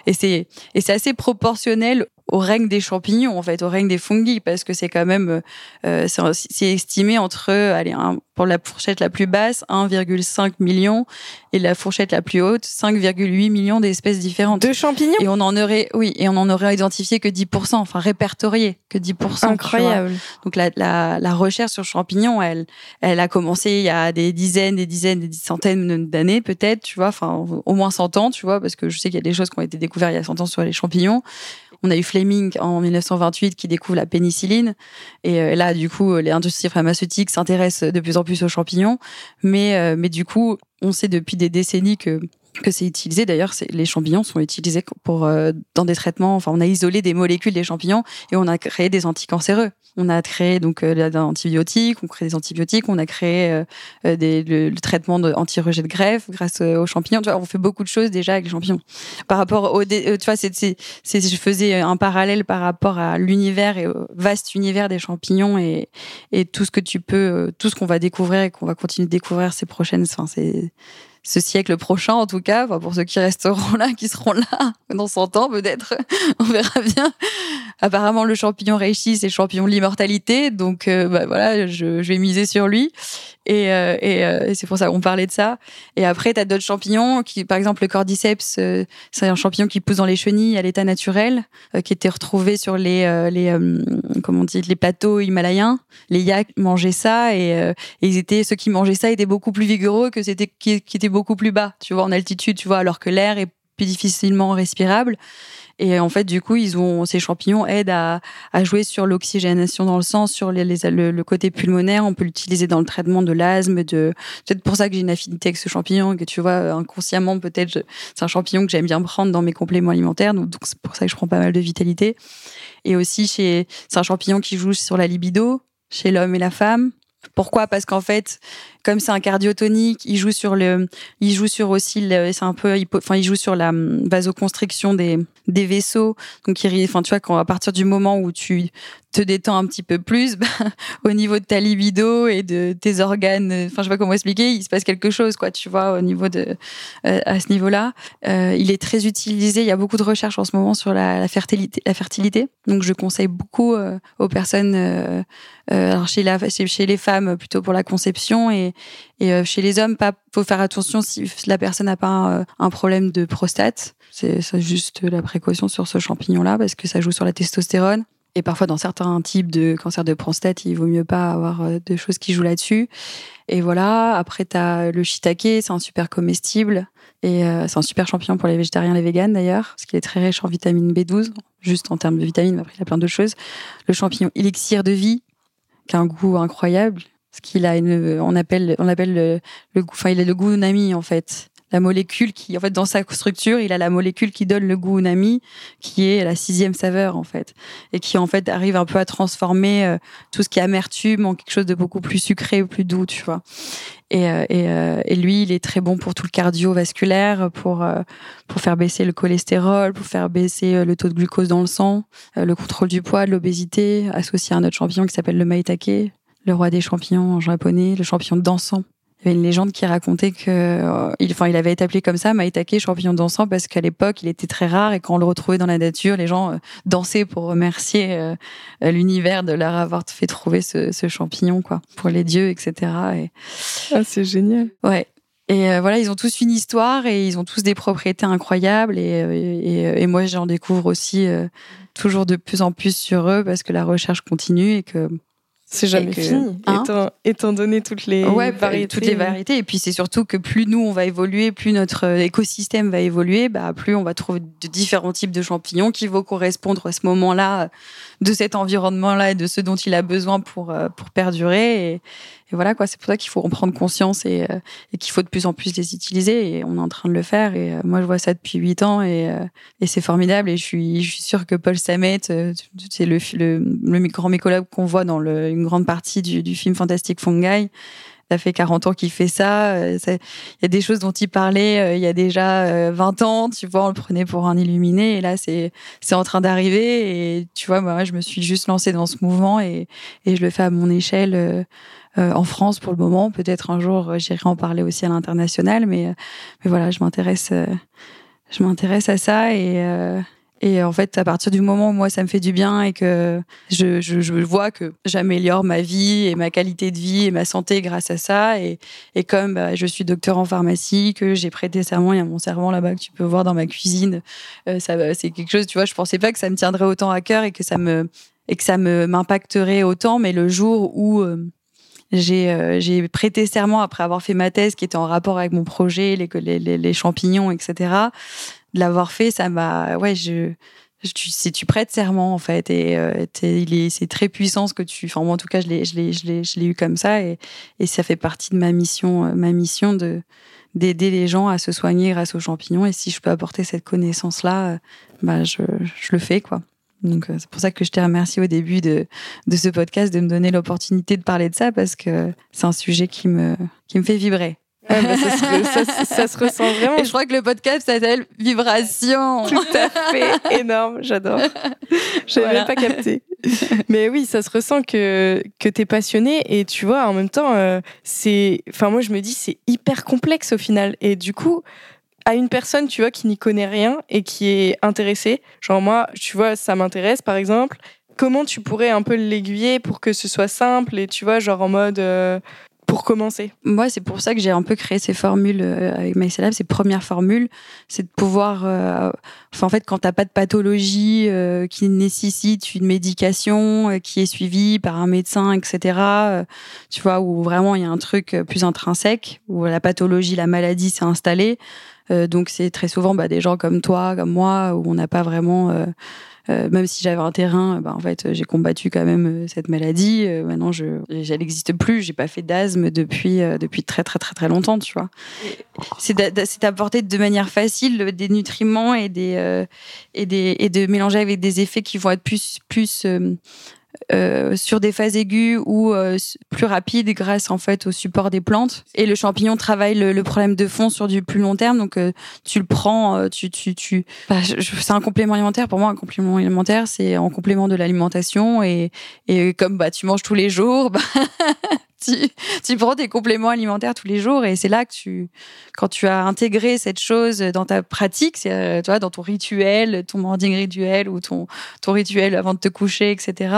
et c'est et c'est assez proportionnel au règne des champignons, en fait, au règne des fungi, parce que c'est quand même, euh, c'est estimé entre, allez, pour la fourchette la plus basse, 1,5 million, et la fourchette la plus haute, 5,8 millions d'espèces différentes. De champignons? Et on en aurait, oui, et on en aurait identifié que 10%, enfin répertorié que 10%. Incroyable. Donc la, la, la, recherche sur champignons, elle, elle a commencé il y a des dizaines, des dizaines, des centaines d'années peut-être, tu vois, enfin au moins 100 ans, tu vois, parce que je sais qu'il y a des choses qui ont été découvertes il y a 100 ans sur les champignons. On a eu Fleming en 1928 qui découvre la pénicilline. Et euh, là, du coup, les industries pharmaceutiques s'intéressent de plus en plus aux champignons. Mais, euh, mais du coup, on sait depuis des décennies que que c'est utilisé. D'ailleurs, les champignons sont utilisés pour euh, dans des traitements. Enfin, on a isolé des molécules des champignons et on a créé des anticancéreux. On a créé donc euh, des antibiotiques, on crée des antibiotiques, on a créé euh, euh, des, le, traitement anti-rejet de greffe grâce aux champignons. Tu vois, on fait beaucoup de choses déjà avec les champignons. Par rapport au, tu vois, c'est, c'est, je faisais un parallèle par rapport à l'univers et au vaste univers des champignons et, et tout ce que tu peux, tout ce qu'on va découvrir et qu'on va continuer de découvrir ces prochaines, enfin, c'est, ce siècle prochain en tout cas, pour ceux qui resteront là, qui seront là [LAUGHS] dans 100 ans peut-être, [LAUGHS] on verra bien. Apparemment le champignon reishi c'est champignon de l'immortalité, donc euh, bah, voilà, je, vais miser sur lui. Et, euh, euh, et, c'est pour ça qu'on parlait de ça. Et après, tu as d'autres champignons, qui, par exemple le cordyceps, c'est un champignon qui pousse dans les chenilles à l'état naturel, qui était retrouvé sur les, les comment on les plateaux himalayens. Les yaks mangeaient ça et, et, ils étaient, ceux qui mangeaient ça étaient beaucoup plus vigoureux que c'était qui, qui étaient beaucoup plus bas, tu vois, en altitude, tu vois, alors que l'air est plus difficilement respirables. Et en fait, du coup, ils ont ces champignons aident à, à jouer sur l'oxygénation dans le sang, sur les, le, côté pulmonaire. On peut l'utiliser dans le traitement de l'asthme. De peut-être pour ça que j'ai une affinité avec ce champignon, que tu vois inconsciemment peut-être c'est un champignon que j'aime bien prendre dans mes compléments alimentaires. Donc c'est pour ça que je prends pas mal de vitalité. Et aussi chez c'est un champignon qui joue sur la libido chez l'homme et la femme. Pourquoi? Parce qu'en fait, comme c'est un cardiotonique, il joue sur le, il joue sur aussi, c'est un peu, enfin, il joue sur la hum, vasoconstriction des, des vaisseaux. Donc, il, enfin, tu vois, quand à partir du moment où tu te détends un petit peu plus, [LAUGHS] bah, au niveau de ta libido et de tes organes, enfin, je sais pas comment expliquer, il se passe quelque chose, quoi, tu vois, au niveau de, euh, à ce niveau-là. Euh, il est très utilisé. Il y a beaucoup de recherches en ce moment sur la, fertilité, la fertilité. Donc, je conseille beaucoup euh, aux personnes, euh, alors chez, la, chez les femmes plutôt pour la conception et, et euh, chez les hommes, pas faut faire attention si la personne n'a pas un, problème de prostate. C'est juste la précaution sur ce champignon-là parce que ça joue sur la testostérone. Et parfois, dans certains types de cancer de prostate, il vaut mieux pas avoir euh, de choses qui jouent là-dessus. Et voilà. Après, tu as le shiitake, c'est un super comestible. Et euh, c'est un super champignon pour les végétariens et les véganes d'ailleurs, parce qu'il est très riche en vitamine B12, juste en termes de vitamines, mais après il y a plein d'autres choses. Le champignon élixir de vie, qui a un goût incroyable, parce qu'il a une, on appelle, on appelle le, le goût, enfin, il a le goût unami, en fait. La molécule qui, en fait, dans sa structure, il a la molécule qui donne le goût unami, qui est la sixième saveur, en fait. Et qui, en fait, arrive un peu à transformer euh, tout ce qui est amertume en quelque chose de beaucoup plus sucré, plus doux, tu vois. Et, euh, et, euh, et, lui, il est très bon pour tout le cardiovasculaire, pour, pour faire baisser le cholestérol, pour faire baisser le taux de glucose dans le sang, le contrôle du poids, de l'obésité, associé à un autre champignon qui s'appelle le maitake, le roi des champignons en japonais, le champignon dansant. Il y avait une légende qui racontait que, euh, il, enfin, il avait été appelé comme ça, Maitake, champignon dansant, parce qu'à l'époque, il était très rare et quand on le retrouvait dans la nature, les gens euh, dansaient pour remercier euh, l'univers de leur avoir fait trouver ce, ce, champignon, quoi, pour les dieux, etc. Et... Ah, c'est génial. Ouais. Et voilà, ils ont tous une histoire et ils ont tous des propriétés incroyables. Et, et, et moi, j'en découvre aussi toujours de plus en plus sur eux parce que la recherche continue et que c'est jamais fini, hein étant, étant, donné toutes les ouais, bah, variétés. Toutes les variétés. Et puis c'est surtout que plus nous on va évoluer, plus notre euh, écosystème va évoluer, bah, plus on va trouver de différents types de champignons qui vont correspondre à ce moment-là, de cet environnement-là et de ce dont il a besoin pour, euh, pour perdurer. Et, et voilà quoi, c'est pour ça qu'il faut en prendre conscience et, euh, et qu'il faut de plus en plus les utiliser et on est en train de le faire et euh, moi je vois ça depuis huit ans et, euh, et c'est formidable et je suis je suis sûre que Paul Samet c'est le, le, le grand mycologue qu'on voit dans le, une grande partie du, du film Fantastic Fungi ça fait 40 ans qu'il fait ça. Il y a des choses dont il parlait il y a déjà 20 ans, tu vois, on le prenait pour un illuminé. Et là, c'est en train d'arriver. Et tu vois, moi, je me suis juste lancée dans ce mouvement et, et je le fais à mon échelle en France pour le moment. Peut-être un jour, euh, j'irai en parler aussi à l'international, mais, euh, mais voilà, je m'intéresse, je m'intéresse à ça et, et en fait, à partir du moment où moi, ça me fait du bien et que je, je, je vois que j'améliore ma vie et ma qualité de vie et ma santé grâce à ça, et, et comme bah, je suis docteur en pharmacie, que j'ai prêté serment, il y a mon serment là-bas que tu peux voir dans ma cuisine, ça, c'est quelque chose, tu vois, je pensais pas que ça me tiendrait autant à cœur et que ça me et que ça me m'impacterait autant, mais le jour où euh, j'ai prêté serment après avoir fait ma thèse qui était en rapport avec mon projet, les, les, les champignons, etc. De l'avoir fait, ça m'a, ouais, je, tu, si tu prêtes serment en fait et euh, est c'est très puissant ce que tu enfin moi en tout cas je l'ai je l'ai je l'ai eu comme ça et, et ça fait partie de ma mission euh, ma mission de d'aider les gens à se soigner grâce aux champignons et si je peux apporter cette connaissance là bah je, je le fais quoi donc euh, c'est pour ça que je te remercie au début de, de ce podcast de me donner l'opportunité de parler de ça parce que c'est un sujet qui me, qui me fait vibrer. bah ça, se, ça, ça, se, [LAUGHS] ressent vraiment. Et je crois que le podcast s'appelle Vibration. Tout à fait, énorme, j'adore. Je n'avais même pas capté. Mais oui, ça se ressent que, que tu es passionné et tu vois, en même temps, euh, c'est. Enfin, moi, je me dis, c'est hyper complexe au final. Et du coup, à une personne, tu vois, qui n'y connaît rien et qui est intéressée. Genre moi, tu vois, ça m'intéresse par exemple. Comment tu pourrais un peu l'aiguiller pour que ce soit simple et tu vois, genre en mode, euh, pour commencer? Moi, c'est pour ça que j'ai un peu créé ces formules euh, avec MyCellab, ces premières formules, c'est de pouvoir, euh, enfin, en fait, quand t'as pas de pathologie euh, qui nécessite une médication qui est suivie par un médecin, etc. tu vois, où vraiment il y a un truc plus intrinsèque, où la pathologie, la maladie s'est installée. Donc c'est très souvent bah, des gens comme toi, comme moi, où on n'a pas vraiment euh, même si j'avais un terrain, bah, en fait, j'ai combattu quand même euh, cette maladie. Euh, maintenant, je, elle n'existe plus. J'ai pas fait d'asthme depuis depuis très très très très longtemps, tu vois. C'est d'apporter de manière facile des nutriments et des et des et de mélanger avec des effets qui vont être plus plus euh, sur des phases aiguës ou euh, plus rapides grâce en fait au support des plantes. Et le champignon travaille le, problème de fond sur du plus long terme, donc euh, tu le prends, tu tu tu. Bah, c'est un complément alimentaire pour moi. Un complément alimentaire, c'est en complément de l'alimentation et et comme bah tu manges tous les jours, [LAUGHS] bah, tu, tu, prends tes compléments alimentaires tous les jours et c'est là que tu, quand tu as intégré cette chose dans ta pratique, c'est, euh, tu vois, dans ton rituel, ton morning rituel ou ton, ton rituel avant de te coucher, etc.,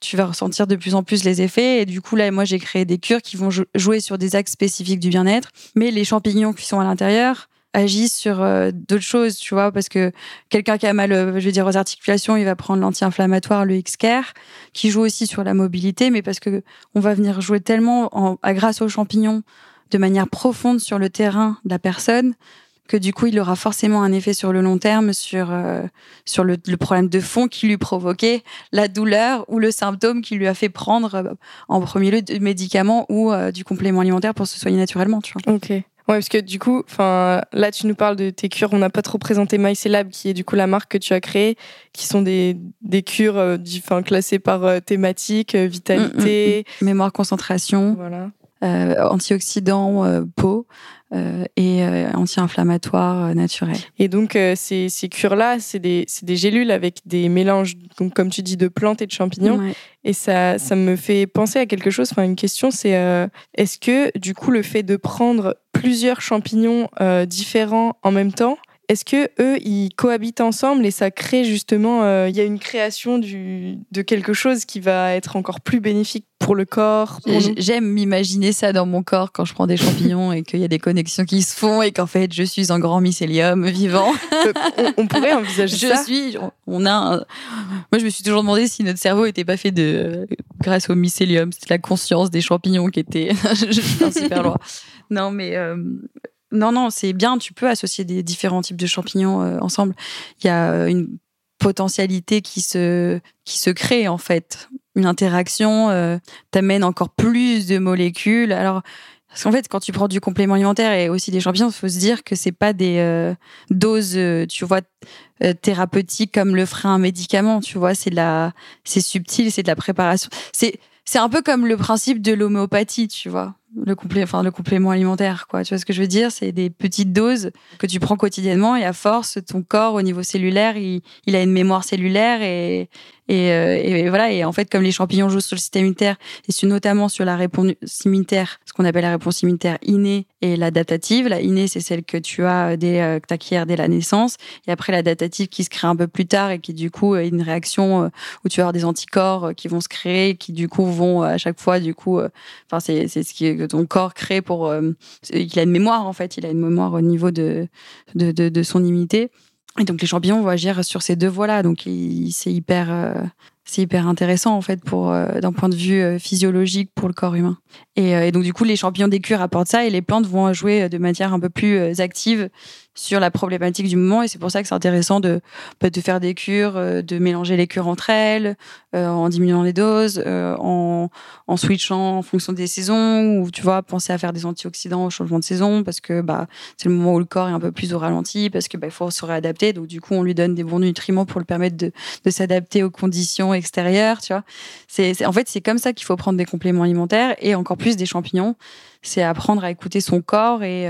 tu vas ressentir de plus en plus les effets. Et du coup, là, moi, j'ai créé des cures qui vont jouer sur des axes spécifiques du bien-être, mais les champignons qui sont à l'intérieur, agissent sur euh, d'autres choses, tu vois, parce que quelqu'un qui a mal, euh, je veux dire, aux articulations, il va prendre l'anti-inflammatoire, le X-Care, qui joue aussi sur la mobilité, mais parce que on va venir jouer tellement en, à, grâce aux champignons de manière profonde sur le terrain de la personne que du coup, il aura forcément un effet sur le long terme sur euh, sur le, le, problème de fond qui lui provoquait la douleur ou le symptôme qui lui a fait prendre en premier lieu du médicament ou du complément alimentaire pour se soigner naturellement, tu vois. Ok. Ouais, parce que du coup, enfin, là, tu nous parles de tes cures. On n'a pas trop présenté MyCellab, qui est du coup la marque que tu as créée, qui sont des, des cures euh, classées par euh, thématique, euh, vitalité, mm, mm, mm. mémoire, concentration, voilà. antioxydants, peau. Euh, et euh, anti-inflammatoire euh, naturel. Et donc ces, ces cures-là, c'est des, des, gélules avec des mélanges, donc, comme tu dis, de plantes et de champignons. Et ça, ça me fait penser à quelque chose. Enfin, une question, c'est est-ce que du coup le fait de prendre plusieurs champignons différents en même temps, est-ce que eux ils cohabitent ensemble et ça crée justement, il y a une création du, de quelque chose qui va être encore plus bénéfique pour le corps. J'aime m'imaginer ça dans mon corps quand je prends des champignons et qu'il y a des connexions qui se font et qu'en fait je suis un grand mycélium vivant. on, pourrait envisager je ça. Je suis. On a. Moi, je me suis toujours demandé si notre cerveau n'était pas fait de grâce au mycélium. C'est la conscience des champignons qui était. [LAUGHS] je suis super loin. Non, mais. Euh, non, non, c'est bien. Tu peux associer des différents types de champignons euh, ensemble. Il y a euh, une potentialité qui se qui se crée en fait une interaction euh, t'amène encore plus de molécules. Alors, parce qu'en fait, quand tu prends du complément alimentaire et aussi des champignons, il faut se dire que c'est pas des doses, tu vois, thérapeutiques comme le ferait un médicament. Tu vois, c'est la, c'est subtil, c'est de la préparation. C'est, c'est un peu comme le principe de l'homéopathie, tu vois le complément, enfin le complément alimentaire, quoi. Tu vois ce que je veux dire? C'est des petites doses que tu prends quotidiennement et à force, ton corps au niveau cellulaire, il, il a une mémoire cellulaire et, et, euh, et, voilà. Et en fait, comme les champignons jouent sur le système immunitaire et notamment sur la réponse immunitaire, ce qu'on appelle la réponse immunitaire innée et l'adaptative. La innée, c'est celle que tu as dès euh, que dès la naissance, et après l'adaptative qui se crée un peu plus tard et qui du coup est une réaction euh, où tu vas avoir des anticorps qui vont se créer, qui du coup vont à chaque fois du coup, enfin c'est c'est ce qui ton corps crée pour, il a une mémoire en fait, il a une mémoire au niveau de de, de, son immunité. Et donc les champignons vont agir sur ces deux voies-là. Donc c'est hyper, euh, c'est hyper intéressant en fait pour euh, d'un point de vue euh, physiologique pour le corps humain. Et, et, donc du coup les champignons des cures apportent ça et les plantes vont jouer de manière un peu plus active sur la problématique du moment. Et c'est pour ça que c'est intéressant de, bah, de faire des cures, euh, de mélanger les cures entre elles, euh, en diminuant les doses, euh, en, en switchant en fonction des saisons ou tu vois penser à faire des antioxydants au changement de saison parce que bah c'est le moment où le corps est un peu plus au ralenti parce que bah, faut se réadapter. Donc du coup on lui donne des bons nutriments pour le permettre de, de s'adapter aux conditions extérieures tu vois. C'est en fait c'est comme ça qu'il faut prendre des compléments alimentaires et encore plus des champignons c'est apprendre à écouter son corps et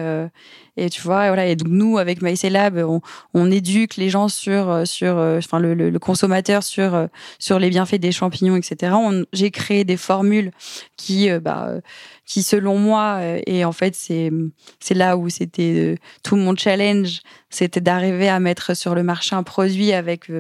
et tu vois, voilà. Et donc nous, avec MyCellab, on, on éduque les gens sur euh, sur, euh, enfin le, le, consommateur sur euh, sur les bienfaits des champignons, etc. J'ai créé des formules qui, bah, qui selon moi, et en fait c'est c'est là où c'était tout mon challenge, c'était d'arriver à mettre sur le marché un produit avec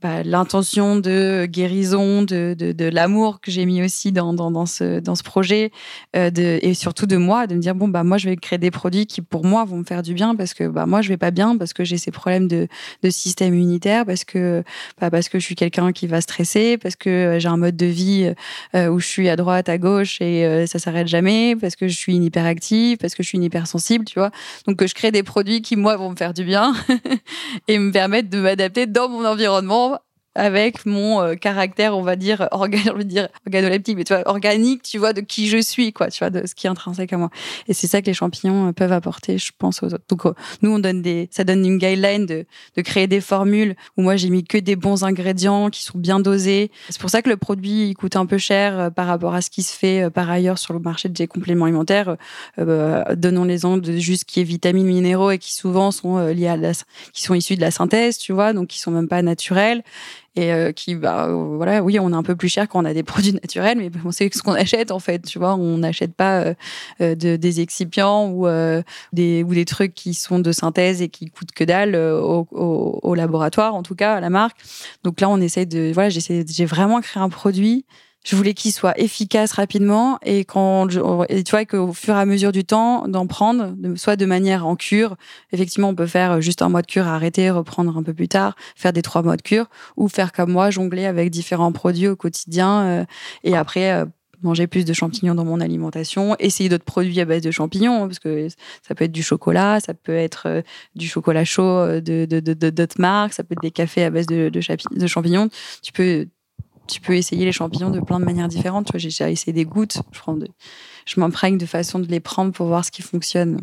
bah, l'intention de guérison, de, de, de l'amour que j'ai mis aussi dans, dans, dans, ce, dans ce projet, de, et surtout de moi, de me dire bon bah moi je vais créer des produits qui pour moi vont me faire du bien parce que bah, moi, je vais pas bien, parce que j'ai ces problèmes de, de système immunitaire, parce que, bah, parce que je suis quelqu'un qui va stresser, parce que euh, j'ai un mode de vie euh, où je suis à droite, à gauche et euh, ça s'arrête jamais, parce que je suis hyperactive, parce que je suis une hypersensible, tu vois. Donc, que je crée des produits qui, moi, vont me faire du bien [LAUGHS] et me permettre de m'adapter dans mon environnement avec mon euh, caractère, on va dire, [LAUGHS] organ, dire organoleptique, mais tu vois, organique, tu vois, de qui je suis, quoi, tu vois, de ce qui est intrinsèque à moi. Et c'est ça que les champignons euh, peuvent apporter, je pense, aux autres. Donc, euh, nous, on donne des, ça donne une guideline de, de créer des formules où moi, j'ai mis que des bons ingrédients qui sont bien dosés. C'est pour ça que le produit, il coûte un peu cher par rapport à ce qui se fait par ailleurs sur le marché des compléments alimentaires. Euh, donnons l'exemple de juste qui est vitamines, minéraux et qui souvent sont liés à la, qui sont issus de la synthèse, tu vois, donc qui sont même pas naturels et euh, qui bah voilà oui on est un peu plus cher quand on a des [LAUGHS] produits naturels mais on sait ce qu'on achète en fait tu vois. On n'achète pas euh, euh, de, des excipients ou des ou des trucs qui sont de synthèse et qui coûtent que dalle au, au, au, laboratoire en tout cas à la marque. Donc là on essaie de voilà j'essaie j'ai vraiment créé un produit je voulais qu'il soit efficace rapidement et quand tu vois qu'au fur et à mesure du temps d'en prendre soit de manière en cure effectivement on peut faire juste un mois de cure arrêter reprendre un peu plus tard faire des trois mois de cure ou faire comme moi jongler avec différents produits au quotidien euh, et après euh, manger plus de champignons dans mon alimentation, essayer d'autres produits à base de champignons, parce que ça peut être du chocolat, ça peut être euh, du chocolat chaud de d'autres de, de, marques, ça peut être des cafés à base de, de, champignons. Tu peux tu peux essayer les champignons de plein de manières différentes. J'ai déjà essayé des gouttes. Je, prends je m'imprègne de façon de les prendre pour voir ce qui fonctionne.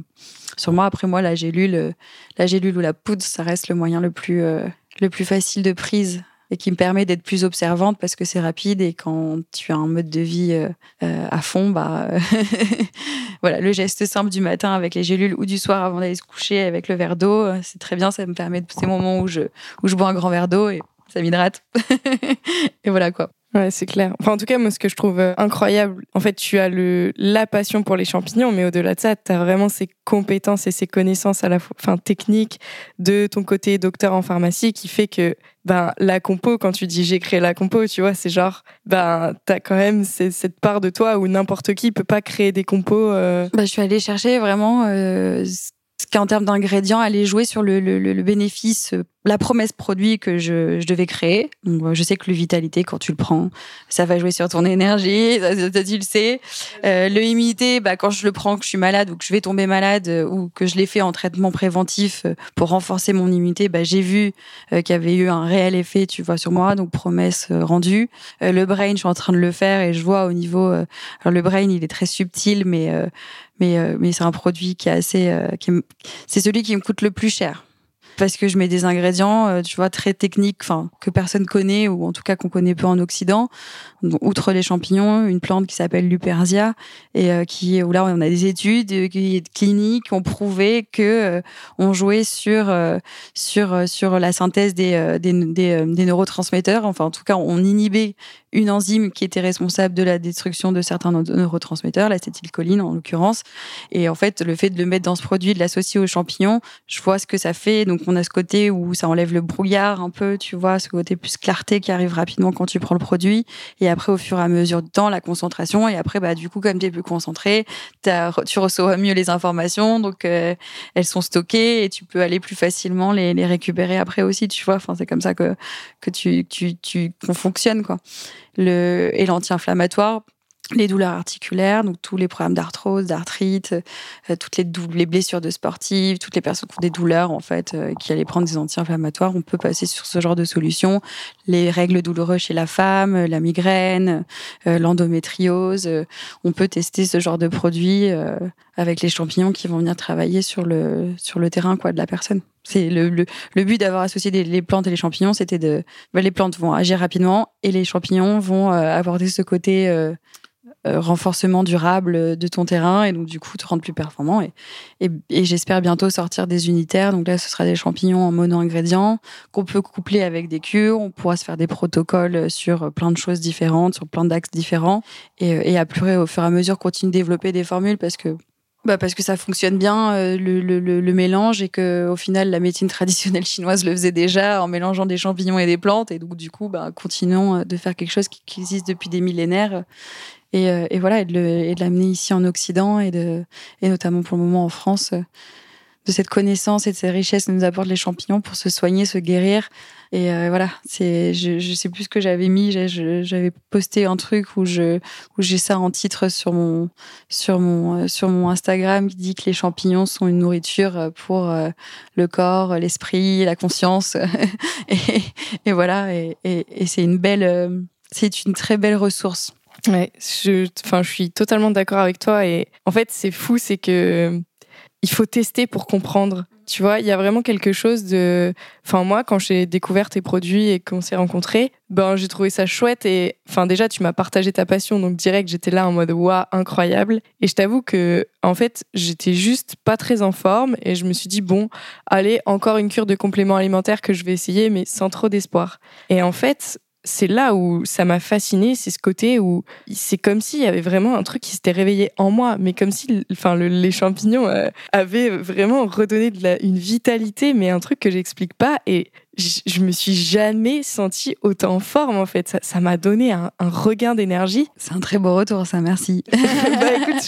Sur moi, après moi, la gélule, la gélule ou la poudre, ça reste le moyen le plus, euh, le plus facile de prise et qui me permet d'être plus observante parce que c'est rapide et quand tu as un mode de vie euh, euh, à fond, bah [LAUGHS] voilà, le geste simple du matin avec les gélules ou du soir avant d'aller se coucher avec le verre d'eau, c'est très bien. Ça me permet de ces moments où je où je bois un grand verre d'eau et ça m'hydrate. [LAUGHS] et voilà quoi. Ouais, c'est clair. Enfin, en tout cas, moi, ce que je trouve euh, incroyable, en fait, tu as le, la passion pour les champignons, mais au-delà de ça, tu as vraiment ces compétences et ces connaissances à la fois, enfin, techniques de ton côté docteur en pharmacie qui fait que, ben, la compo, quand tu dis j'ai créé la compo, tu vois, c'est genre, ben, t'as quand même cette part de toi où n'importe qui peut pas créer des compos. Euh. Bah, je suis allée chercher vraiment euh, en termes d'ingrédients allait jouer sur le, le, le, bénéfice, euh, la promesse produit que je, je devais créer. Donc, je sais que le vitalité, quand tu le prends, ça va jouer sur ton énergie, [LAUGHS] ça, tu le sais. Euh, le immunité, bah, quand je le prends, que je suis malade ou que je vais tomber malade euh, ou que je l'ai fait en traitement préventif euh, pour renforcer mon immunité, bah, j'ai vu qu'il y avait eu un réel effet, tu vois, sur moi. Donc promesse rendue. le brain, je suis en train de le faire et je vois au niveau. alors le brain, il est très subtil, mais mais, euh, mais c'est un produit qui est assez. Euh, c'est celui qui me coûte le plus cher parce que je mets des ingrédients, euh, tu vois, très techniques, enfin que personne connaît ou en tout cas qu'on connaît peu en Occident. outre les champignons, une plante qui s'appelle l'Upersia et euh, qui où là on a des études cliniques qui ont prouvé que on jouait sur sur sur la synthèse des, des des, neurotransmetteurs. Enfin en tout cas on inhibait une enzyme qui était responsable de la destruction de certains neurotransmetteurs, l'acétylcholine en l'occurrence. Et en fait le fait de le mettre dans ce produit, de l'associer aux champignons, je vois ce que ça fait. Donc on a ce côté où ça enlève le brouillard un peu, tu vois, ce côté plus clarté qui arrive rapidement quand tu prends le produit. Et après, au fur et à mesure du temps, la concentration. Et après, bah, du coup, comme tu es plus concentré, tu reçois mieux les informations. Donc, euh, elles sont stockées et tu peux aller plus facilement les, les récupérer après aussi, tu vois. Enfin, c'est comme ça que, que tu, tu, tu, qu'on fonctionne, quoi. Le, et l'anti-inflammatoire, les douleurs articulaires, donc tous les problèmes d'arthrose, d'arthrite, euh, toutes les, les, blessures de sportifs, toutes les personnes qui ont des douleurs en fait, euh, qui allaient prendre des anti-inflammatoires, on peut passer sur ce genre de solution. Les règles douloureuses chez la femme, la migraine, euh, l'endométriose, on peut tester ce genre de produits avec les champignons qui vont venir travailler sur le sur le terrain quoi de la personne. C'est le, le, le, but d'avoir associé les plantes et les champignons, c'était de bah, les plantes vont agir rapidement et les champignons vont apporter ce côté renforcement durable de ton terrain et donc du coup te rendre plus performant. Et, et, j'espère bientôt sortir des unitaires. Donc là, ce sera des champignons en mono-ingrédients qu'on peut coupler avec des cures. On pourra se faire des protocoles sur plein de choses différentes, sur plein d'axes différents et, et à plus au fur et à mesure continuer de développer des formules parce que bah parce que ça fonctionne bien euh, le, le, le, mélange et que au final la médecine traditionnelle chinoise le faisait déjà en mélangeant des champignons et des plantes et donc du coup bah continuons euh, de faire quelque chose qui, existe depuis des millénaires et, euh, et voilà et de l'amener ici en Occident et de et notamment pour le moment en France de cette connaissance et de cette richesse que nous apportent les champignons pour se soigner, se guérir. Et euh, voilà, c'est, je, je sais plus ce que j'avais mis. J'avais posté un truc où je, où j'ai ça en titre sur mon, sur mon, euh, sur mon Instagram qui dit que les champignons sont une nourriture pour euh, le corps, l'esprit, la conscience. [LAUGHS] et, et, voilà, et, et, et c'est une belle, c'est une très belle ressource. Ouais, je, je suis totalement d'accord avec toi. Et en fait, c'est fou, c'est que il faut tester pour comprendre. Tu vois, il y a vraiment quelque chose de. Enfin, moi, quand j'ai découvert tes produits et qu'on s'est rencontrés, ben, j'ai trouvé ça chouette. Et enfin, déjà, tu m'as partagé ta passion. Donc, direct, j'étais là en mode waouh, incroyable. Et je t'avoue que, en fait, j'étais juste pas très en forme. Et je me suis dit, bon, allez, encore une cure de compléments alimentaires que je vais essayer, mais sans trop d'espoir. Et en fait, c'est là où ça m'a fasciné, c'est ce côté où c'est comme s'il y avait vraiment un truc qui s'était réveillé en moi, mais comme si enfin, les champignons euh, avaient vraiment redonné de la, une vitalité, mais un truc que j'explique pas. Et je me suis jamais sentie autant en forme en fait. Ça m'a donné un, regain d'énergie. C'est un très beau retour, ça. Merci. [LAUGHS] bah écoute,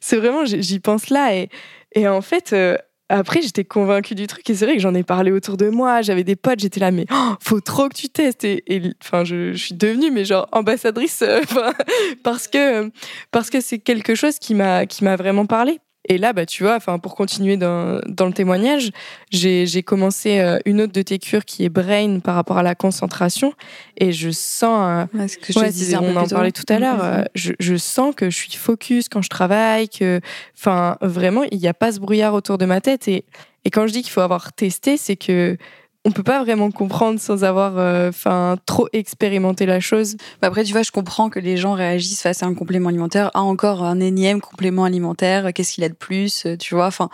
c'est vraiment, j'y pense là et, et en fait. Euh, après, j'étais convaincue du truc et c'est vrai que j'en ai parlé autour de moi. J'avais des potes, j'étais là, mais oh, faut trop que tu testes. Et, enfin, je, suis devenue, mais genre ambassadrice, euh, [LAUGHS] parce que parce que c'est quelque chose qui m'a qui m'a vraiment parlé. Et là, bah, tu vois, enfin, pour continuer dans, dans le témoignage, j'ai commencé euh, une autre de tes cures qui est Brain par rapport à la concentration. Et je sens, euh, ce que je disais on en parlait tout à l'heure, euh, je, je, sens que je suis focus quand je travaille, que, enfin, vraiment, il n'y a pas ce brouillard autour de ma tête. Et, et quand je dis qu'il faut avoir testé, c'est que on peut pas vraiment comprendre sans avoir euh, enfin trop expérimenté la chose. Bah, après tu vois, je comprends que les gens réagissent face à un complément alimentaire, ah encore un énième complément alimentaire, qu'est-ce qu'il a de plus, tu vois, enfin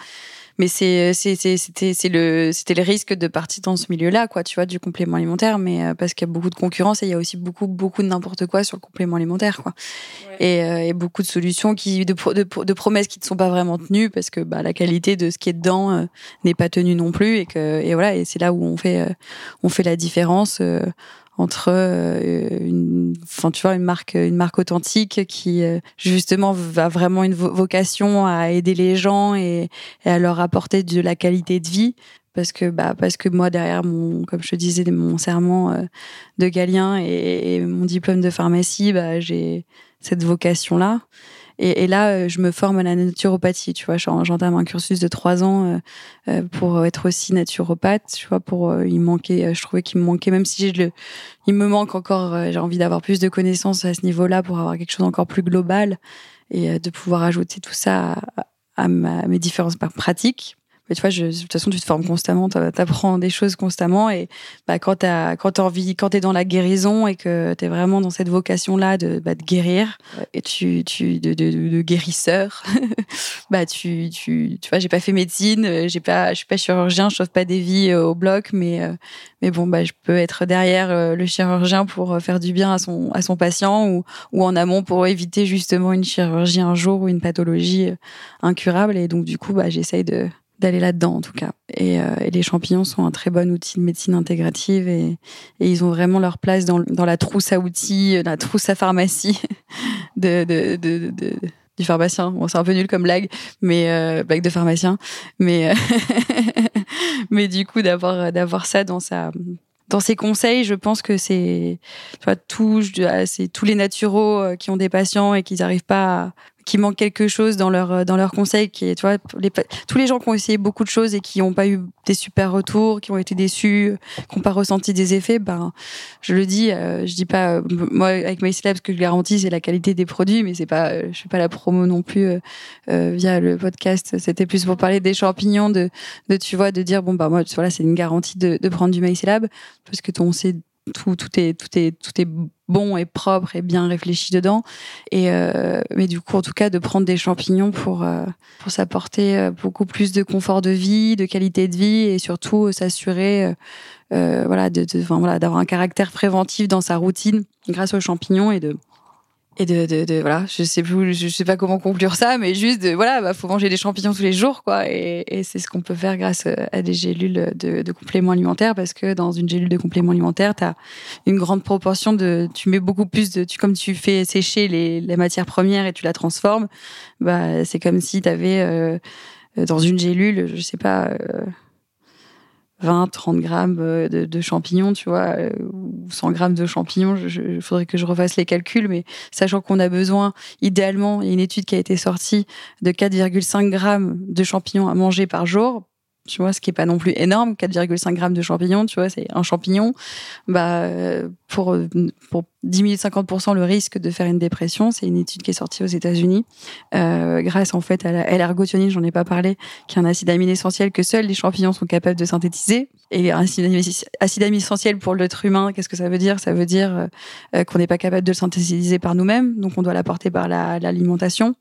mais c'est c'était c'est le c'était le risque de partir dans ce milieu-là quoi tu vois du complément alimentaire. Mais euh, parce qu'il y a beaucoup de concurrence et il y a aussi beaucoup beaucoup de n'importe quoi sur le complément alimentaire quoi. Et, euh, et, beaucoup de solutions qui de, de, de, promesses qui ne sont pas vraiment tenues parce que bah, la qualité de ce qui est dedans euh, n'est pas tenue non plus et que et voilà et c'est là où on fait on fait la différence entre euh, une, enfin tu vois, une marque, une marque authentique qui euh, justement a vraiment une vocation à aider les gens et, à leur apporter de la qualité de vie. Parce que bah parce que moi derrière mon comme je te disais mon serment euh, de Galien et, et, mon diplôme de pharmacie bah j'ai cette vocation là et, et, là, euh, je me forme à la naturopathie, tu vois. J'entame un cursus de trois ans euh, euh, pour être aussi naturopathe, tu vois. Pour il manquait, je trouvais qu'il me manquait, même si le, il me manque encore. j'ai envie d'avoir plus de connaissances à ce niveau-là pour avoir quelque chose encore plus global et de pouvoir ajouter tout ça à, à, à mes différentes pratiques tu vois, je, de toute façon, tu te formes constamment, tu apprends des choses constamment. Et bah, quand tu quand envie, quand es dans la guérison et que tu es vraiment dans cette vocation-là de, bah, de guérir, et tu, tu de, de, de guérisseur, [LAUGHS] bah, tu, tu, tu vois, j'ai pas fait médecine, j'ai pas, je suis pas chirurgien, je sauve pas des vies euh, au bloc, mais, euh, mais bon, bah, je peux être derrière euh, le chirurgien pour faire du bien à son, à son patient ou, ou en amont pour éviter justement une chirurgie un jour ou une pathologie incurable. Et donc, du coup, bah, j'essaye de, d'aller là-dedans en tout cas. Et, euh, et, les champignons sont un très bon outil de médecine intégrative et, ils ont vraiment leur place dans, la trousse à outils, la trousse à pharmacie [LAUGHS] de, du pharmacien. Bon, c'est un peu nul comme blague, mais euh, blague de pharmacien, mais euh, [LAUGHS] mais du coup d'avoir d'avoir ça dans sa dans ses conseils, je pense que c'est tout c'est tous les naturaux euh, qui ont des patients et qui n'arrivent pas à, qui manque quelque chose dans leur euh, dans leur conseil qui est tu vois tous les gens qui ont essayé beaucoup de choses et qui n'ont pas eu des super retours qui ont été déçus qui n'ont pas ressenti des effets ben je le dis euh, je dis pas euh, moi avec MyClub ce que je garantis c'est la qualité des produits mais c'est pas je fais pas la promo non plus via le podcast. C'était plus pour parler des champignons de de tu vois de dire bon bah moi voilà c'est une garantie de, de prendre du MyClub parce que ton sait tout, tout est, tout est, tout est bon et propre et bien réfléchi dedans. Et euh, mais du coup, en tout cas, de prendre des champignons pour euh, pour s'apporter euh, beaucoup plus de confort de vie, de qualité de vie et surtout s'assurer, voilà, de, de voilà, d'avoir un caractère préventif dans sa routine grâce aux champignons et de et de, de, de, voilà je sais plus je sais pas comment conclure ça mais juste de voilà bah faut manger des champignons tous les jours quoi. Et, et c'est ce qu'on peut faire grâce à des gélules de, de compléments alimentaires parce que dans une gélule de complément alimentaire tu as une grande proportion de tu mets beaucoup plus de tu comme tu fais sécher les, matières premières et tu la transformes bah c'est comme si tu avais euh, dans une gélule je sais pas euh, 20, 30 grammes euh, de, champignons, tu vois, euh, ou 100 grammes de champignons. Il faudrait que je refasse les calculs, mais sachant qu'on a besoin, idéalement, il y a une étude qui a été sortie de 4,5 grammes de champignons à manger par jour tu vois, ce qui est pas non plus énorme, 4,5 grammes de champignons, tu vois, c'est un champignon. Bah, pour, pour diminuer 50% le risque de faire une dépression, c'est une étude qui est sortie aux États-Unis, euh, grâce en fait à la L-ergothionine, j'en ai pas parlé, qui est un acide amine essentiel que seuls les champignons sont capables de synthétiser. Et acide amine essentiel pour l'être humain, qu'est-ce que ça veut dire? Ça veut dire euh, qu'on n'est pas capable de le synthétiser par nous-mêmes, donc on doit l'apporter par l'alimentation.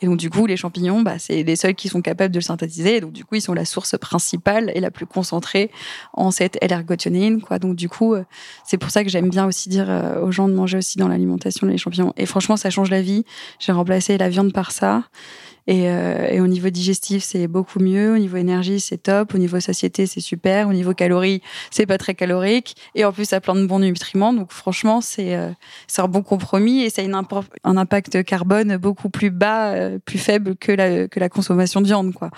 Et donc, du coup, les champignons, bah, c'est les seuls qui sont capables de le synthétiser. Et donc, du coup, ils sont la source principale et la plus concentrée en cette L-ergothionine, quoi. Donc, du coup, euh, c'est pour ça que j'aime bien aussi dire euh, aux gens de manger aussi dans l'alimentation les champignons. Et franchement, ça change la vie. J'ai remplacé la viande par ça. Et, euh, et, au niveau digestif, c'est beaucoup mieux. Au niveau énergie, c'est top. Au niveau satiété, c'est super. Au niveau calories, c'est pas très calorique. Et en plus, ça a plein de bons nutriments. Donc, franchement, c'est euh, un bon compromis et ça a un impact carbone beaucoup plus bas, euh, plus faible que la, que la consommation de viande. Quoi.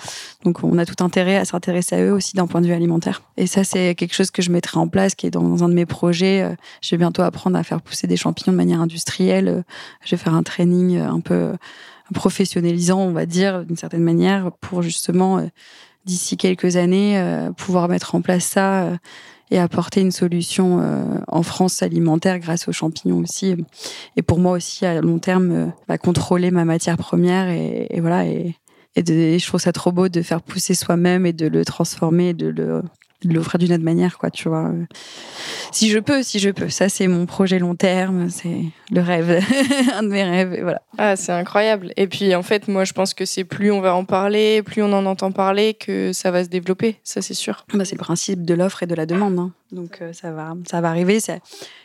Donc, on a tout intérêt à s'intéresser à eux aussi d'un point de vue alimentaire. Et ça, c'est quelque chose que je mettrai en place, qui est dans un de mes projets. Euh, je vais bientôt apprendre à faire pousser des champignons de manière industrielle. Je vais faire un training un peu professionnalisant, on va dire, d'une certaine manière, pour justement, euh, d'ici quelques années, euh, pouvoir mettre en place ça euh, et apporter une solution en France alimentaire grâce aux champignons aussi. Et pour moi aussi, à long terme, bah, contrôler ma matière première et, voilà. Et, je trouve ça trop beau de faire pousser soi-même et de le transformer, de le l'offrir d'une autre manière, quoi, tu vois. Si je peux, si je peux. Ça, c'est mon projet long terme, c'est le rêve, [LAUGHS] un de mes rêves, et voilà. Ah, c'est incroyable. Et puis, en fait, moi, je pense que c'est plus on va en parler, plus on en entend parler, que ça va se développer, ça, c'est sûr. Bah, c'est le principe de l'offre et de la demande. Hein. Donc, euh, ça, va, ça va arriver. Ça...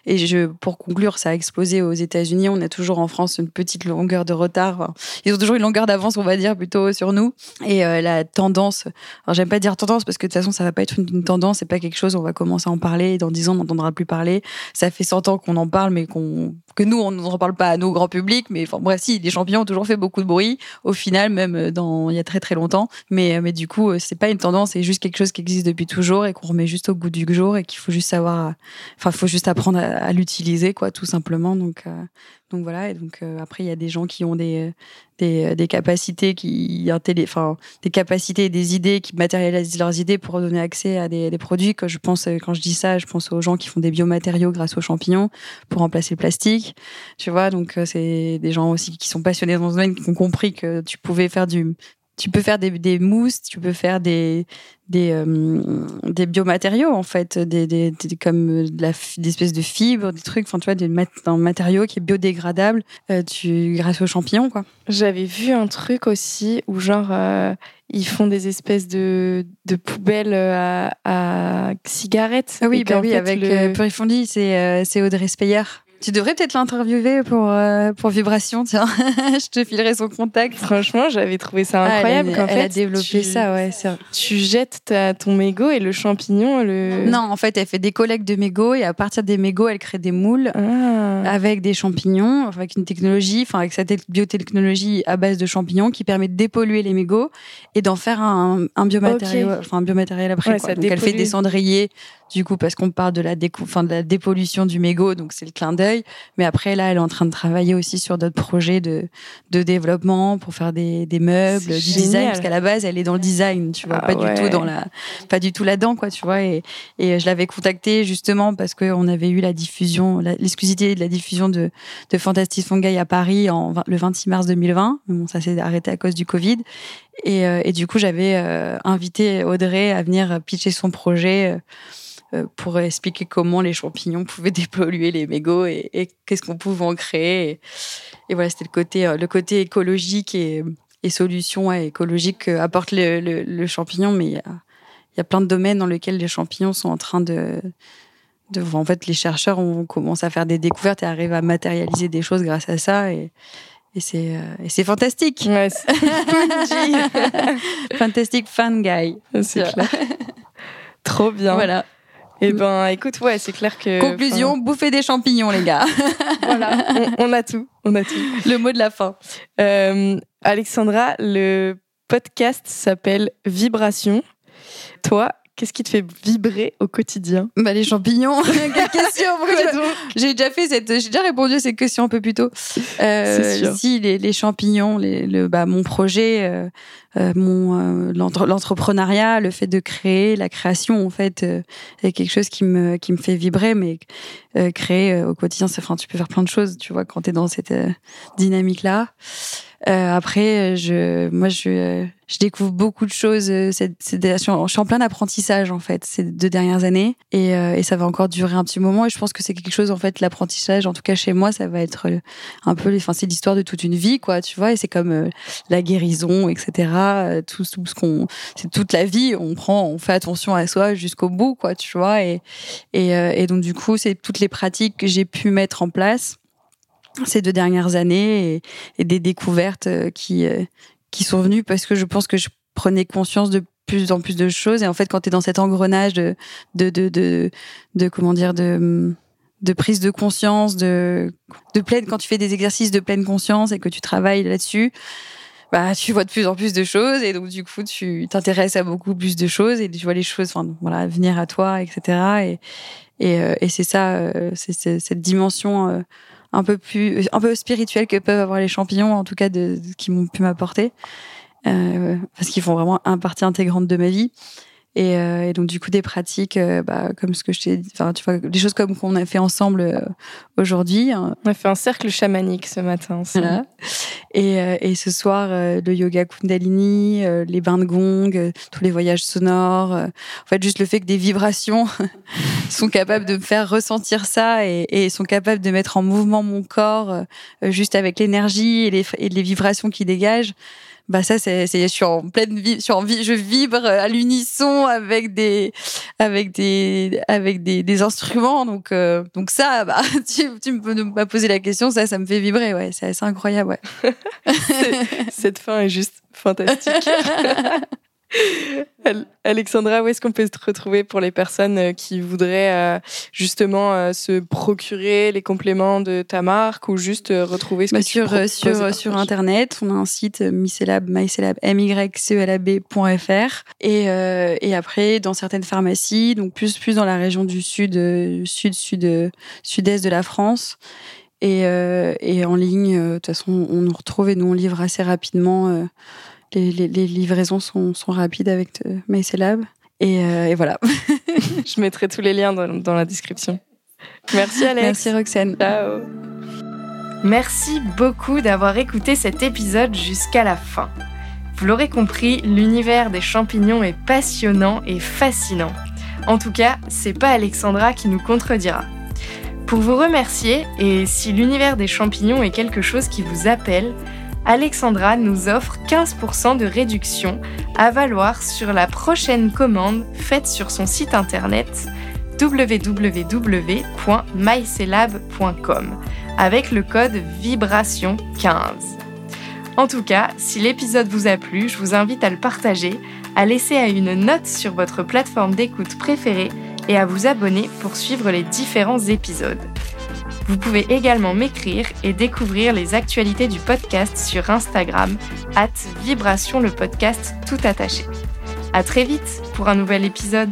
Et je, pour conclure, ça a explosé aux États-Unis. On a toujours en France une petite longueur de retard. Ils ont toujours une longueur d'avance, on va dire, plutôt sur nous. Et euh, la tendance, alors j'aime pas dire tendance parce que de toute façon, ça va pas être une, tendance, c'est pas quelque chose, on va commencer à en parler. Dans dix ans, on n'entendra plus parler. Ça fait 100 ans qu'on en parle, mais qu'on que nous, on n'en parle pas à nos grands publics. Mais enfin, bref, si, les champignons ont toujours fait beaucoup de bruit. Au final, même dans il y a très très longtemps. Mais, mais du coup, c'est pas une tendance, c'est juste quelque chose qui existe depuis toujours et qu'on remet juste au goût du jour et qu'il faut juste savoir. Enfin, faut juste apprendre à, l'utiliser, quoi, tout simplement. Donc, euh, donc voilà. Et donc euh, après, il y a des gens qui ont des des, capacités qui, enfin, des capacités et des idées qui matérialisent leurs idées pour donner accès à des, produits. Que je pense, quand je dis ça, je pense aux gens qui font des biomatériaux grâce aux champignons pour remplacer le plastique. Tu vois, donc euh, c'est des gens aussi qui sont passionnés dans ce domaine, qui ont compris que tu pouvais faire du tu peux faire des, des, mousses, tu peux faire des des, euh, des biomatériaux en fait, des, des, des comme de la, des espèces de fibres, des trucs, enfin tu vois, des un matériau qui est biodégradable, euh, tu grâce aux champignons quoi. J'avais vu un truc aussi où genre euh, ils font des espèces de, de poubelles à, à cigarettes. Ah oui, bah oui, avec le... Purifondi, c'est c'est Audrey Speyer. Tu devrais peut-être l'interviewer pour, euh, pour Vibration, tiens. [LAUGHS] je te filerai son contact. Franchement, j'avais trouvé ça ah, incroyable. elle, a, fait, a développé ça, ouais. Tu jettes ta, ton mégot et le champignon, le... Non, en fait, elle fait des collectes de mégots et à partir des mégots, elle crée des moules ah. avec des champignons, avec une technologie, enfin, avec cette biotechnologie à base de champignons qui permet de dépolluer les mégots et d'en faire un, un biomatériel, enfin, un biomatériel après. quoi. Donc, elle fait des cendriers du coup, parce qu'on parle de la, de la dépollution du mégot, donc c'est le clin d'œil. Mais après, là, elle est en train de travailler aussi sur d'autres projets de, de développement pour faire des, des meubles, du design, parce qu'à la base, elle est dans le design, tu vois, ah pas du tout dans la, pas du tout là-dedans, quoi, tu vois. Et, et je l'avais contactée justement parce qu'on avait eu la diffusion, l'exclusivité de la diffusion de, de Fantastic Fungi à Paris en, le 26 mars 2020. Mais bon, ça s'est arrêté à cause du Covid. Et, et du coup, j'avais invité Audrey à venir pitcher son projet pour expliquer comment les champignons pouvaient [LAUGHS] dépolluer les mégots et, qu'est-ce qu'on pouvait en créer. Et, voilà, c'était le côté, le côté écologique et, et solutions écologiques qu'apporte le, champignon, mais il y, a, plein de domaines dans lesquels les champignons sont en train de, en fait, les chercheurs ont commencé à faire des découvertes et arrivent à matérialiser des choses grâce à ça et c'est et c'est fantastique. Ouais, [LAUGHS] fantastique fun guy. C'est clair. Trop bien. Voilà. Eh ben, écoute, ouais, c'est clair que. Conclusion, bouffer des champignons, les gars. [LAUGHS] voilà, on, a tout, on a tout. Le mot de la fin. Euh, Alexandra, le podcast s'appelle Vibration. Toi, qu'est-ce qui te fait vibrer au quotidien Bah les champignons. [LAUGHS] Quelle question [LAUGHS] J'ai déjà fait cette, j'ai déjà répondu à cette question un peu plus tôt. Euh, si les, les, champignons, les, le, bah, mon projet, euh, euh mon euh, l'entrepreneuriat, le fait de créer, la création en fait, est quelque chose qui me qui me fait vibrer. Mais créer au quotidien, c'est, enfin, tu peux faire plein de choses. Tu vois, quand t'es dans cette dynamique là. Euh, après, je, moi, je, je découvre beaucoup de choses. Euh, c'est, je suis en plein apprentissage en fait ces deux dernières années, et, euh, et, ça va encore durer un petit moment. Et je pense que c'est quelque chose en fait, l'apprentissage, en tout cas chez moi, ça va être un peu, enfin, c'est l'histoire de toute une vie, quoi, tu vois. Et c'est comme la guérison, etc. Tout, tout ce qu'on, c'est toute la vie. On prend, on fait attention à soi jusqu'au bout, quoi, tu vois. Et, et, et donc du coup, c'est toutes les pratiques que j'ai pu mettre en place ces deux dernières années et, des découvertes euh, qui, euh, qui sont venues parce que je pense que je prenais conscience de plus en plus de choses. Et en fait, quand tu es dans cet engrenage de, de, de, de, comment dire, de, de prise de conscience, de, de pleine, quand tu fais des exercices de pleine conscience et que tu travailles là-dessus, bah, tu vois de plus en plus de choses et donc du coup tu t'intéresses à beaucoup plus de choses et tu vois les choses enfin voilà venir à toi etc et et, euh, et c'est ça c'est cette dimension un peu plus, un peu spirituel que peuvent avoir les champignons, en tout cas de, qui m'ont pu m'apporter, euh, parce qu'ils font vraiment un partie intégrante de ma vie. Et, euh, et, donc du coup des pratiques euh, bah, comme ce que je t'ai dit enfin tu vois des choses comme qu'on a fait ensemble euh, aujourd'hui hein. on a fait un cercle chamanique ce matin voilà. et, euh, et ce soir le yoga kundalini les bains de gong tous les voyages sonores en fait juste le fait que des vibrations [LAUGHS] sont capables de me faire ressentir ça et, et, sont capables de mettre en mouvement mon corps juste avec l'énergie et les, et les vibrations qui dégagent bah ça c'est je suis en pleine vie je suis je vibre à l'unisson avec des avec des avec des, des instruments. Donc euh, donc ça [LAUGHS] bah tu, tu m'as posé la question ça ça me fait vibrer ouais. C'est incroyable ouais. [LAUGHS] Cette fin est juste fantastique [LAUGHS] [LAUGHS] Alexandra, où est-ce qu'on peut te retrouver pour les personnes euh, qui voudraient euh, justement euh, se procurer les compléments de ta marque ou juste retrouver ce bah, que sur, tu sur, sur Internet, on a un site mycelab, mycelab, mycelab.fr et, et après dans certaines pharmacies, donc plus, plus dans la région du sud, sud, sud, sud-est de la France. Et, et en ligne, de toute façon, on nous retrouve et nous on livre assez rapidement les, livraisons sont, rapides avec euh, MyCelab. Et, euh, et voilà. [LAUGHS] Je mettrai tous les liens dans, la description. Merci Alex. Merci Roxane. Ciao. Merci beaucoup d'avoir écouté cet épisode jusqu'à la fin. Vous l'aurez compris, l'univers des champignons est passionnant et fascinant. En tout cas, c'est pas Alexandra qui nous contredira. Pour vous remercier, et si l'univers des champignons est quelque chose qui vous appelle, Alexandra nous offre 15% de réduction à valoir sur la prochaine commande faite sur son site internet www.mycelab.com avec le code vibration15. En tout cas, si l'épisode vous a plu, je vous invite à le partager, à laisser une note sur votre plateforme d'écoute préférée et à vous abonner pour suivre les différents épisodes. Vous pouvez également m'écrire et découvrir les actualités du podcast sur Instagram, at Vibration le podcast tout attaché. À très vite pour un nouvel épisode.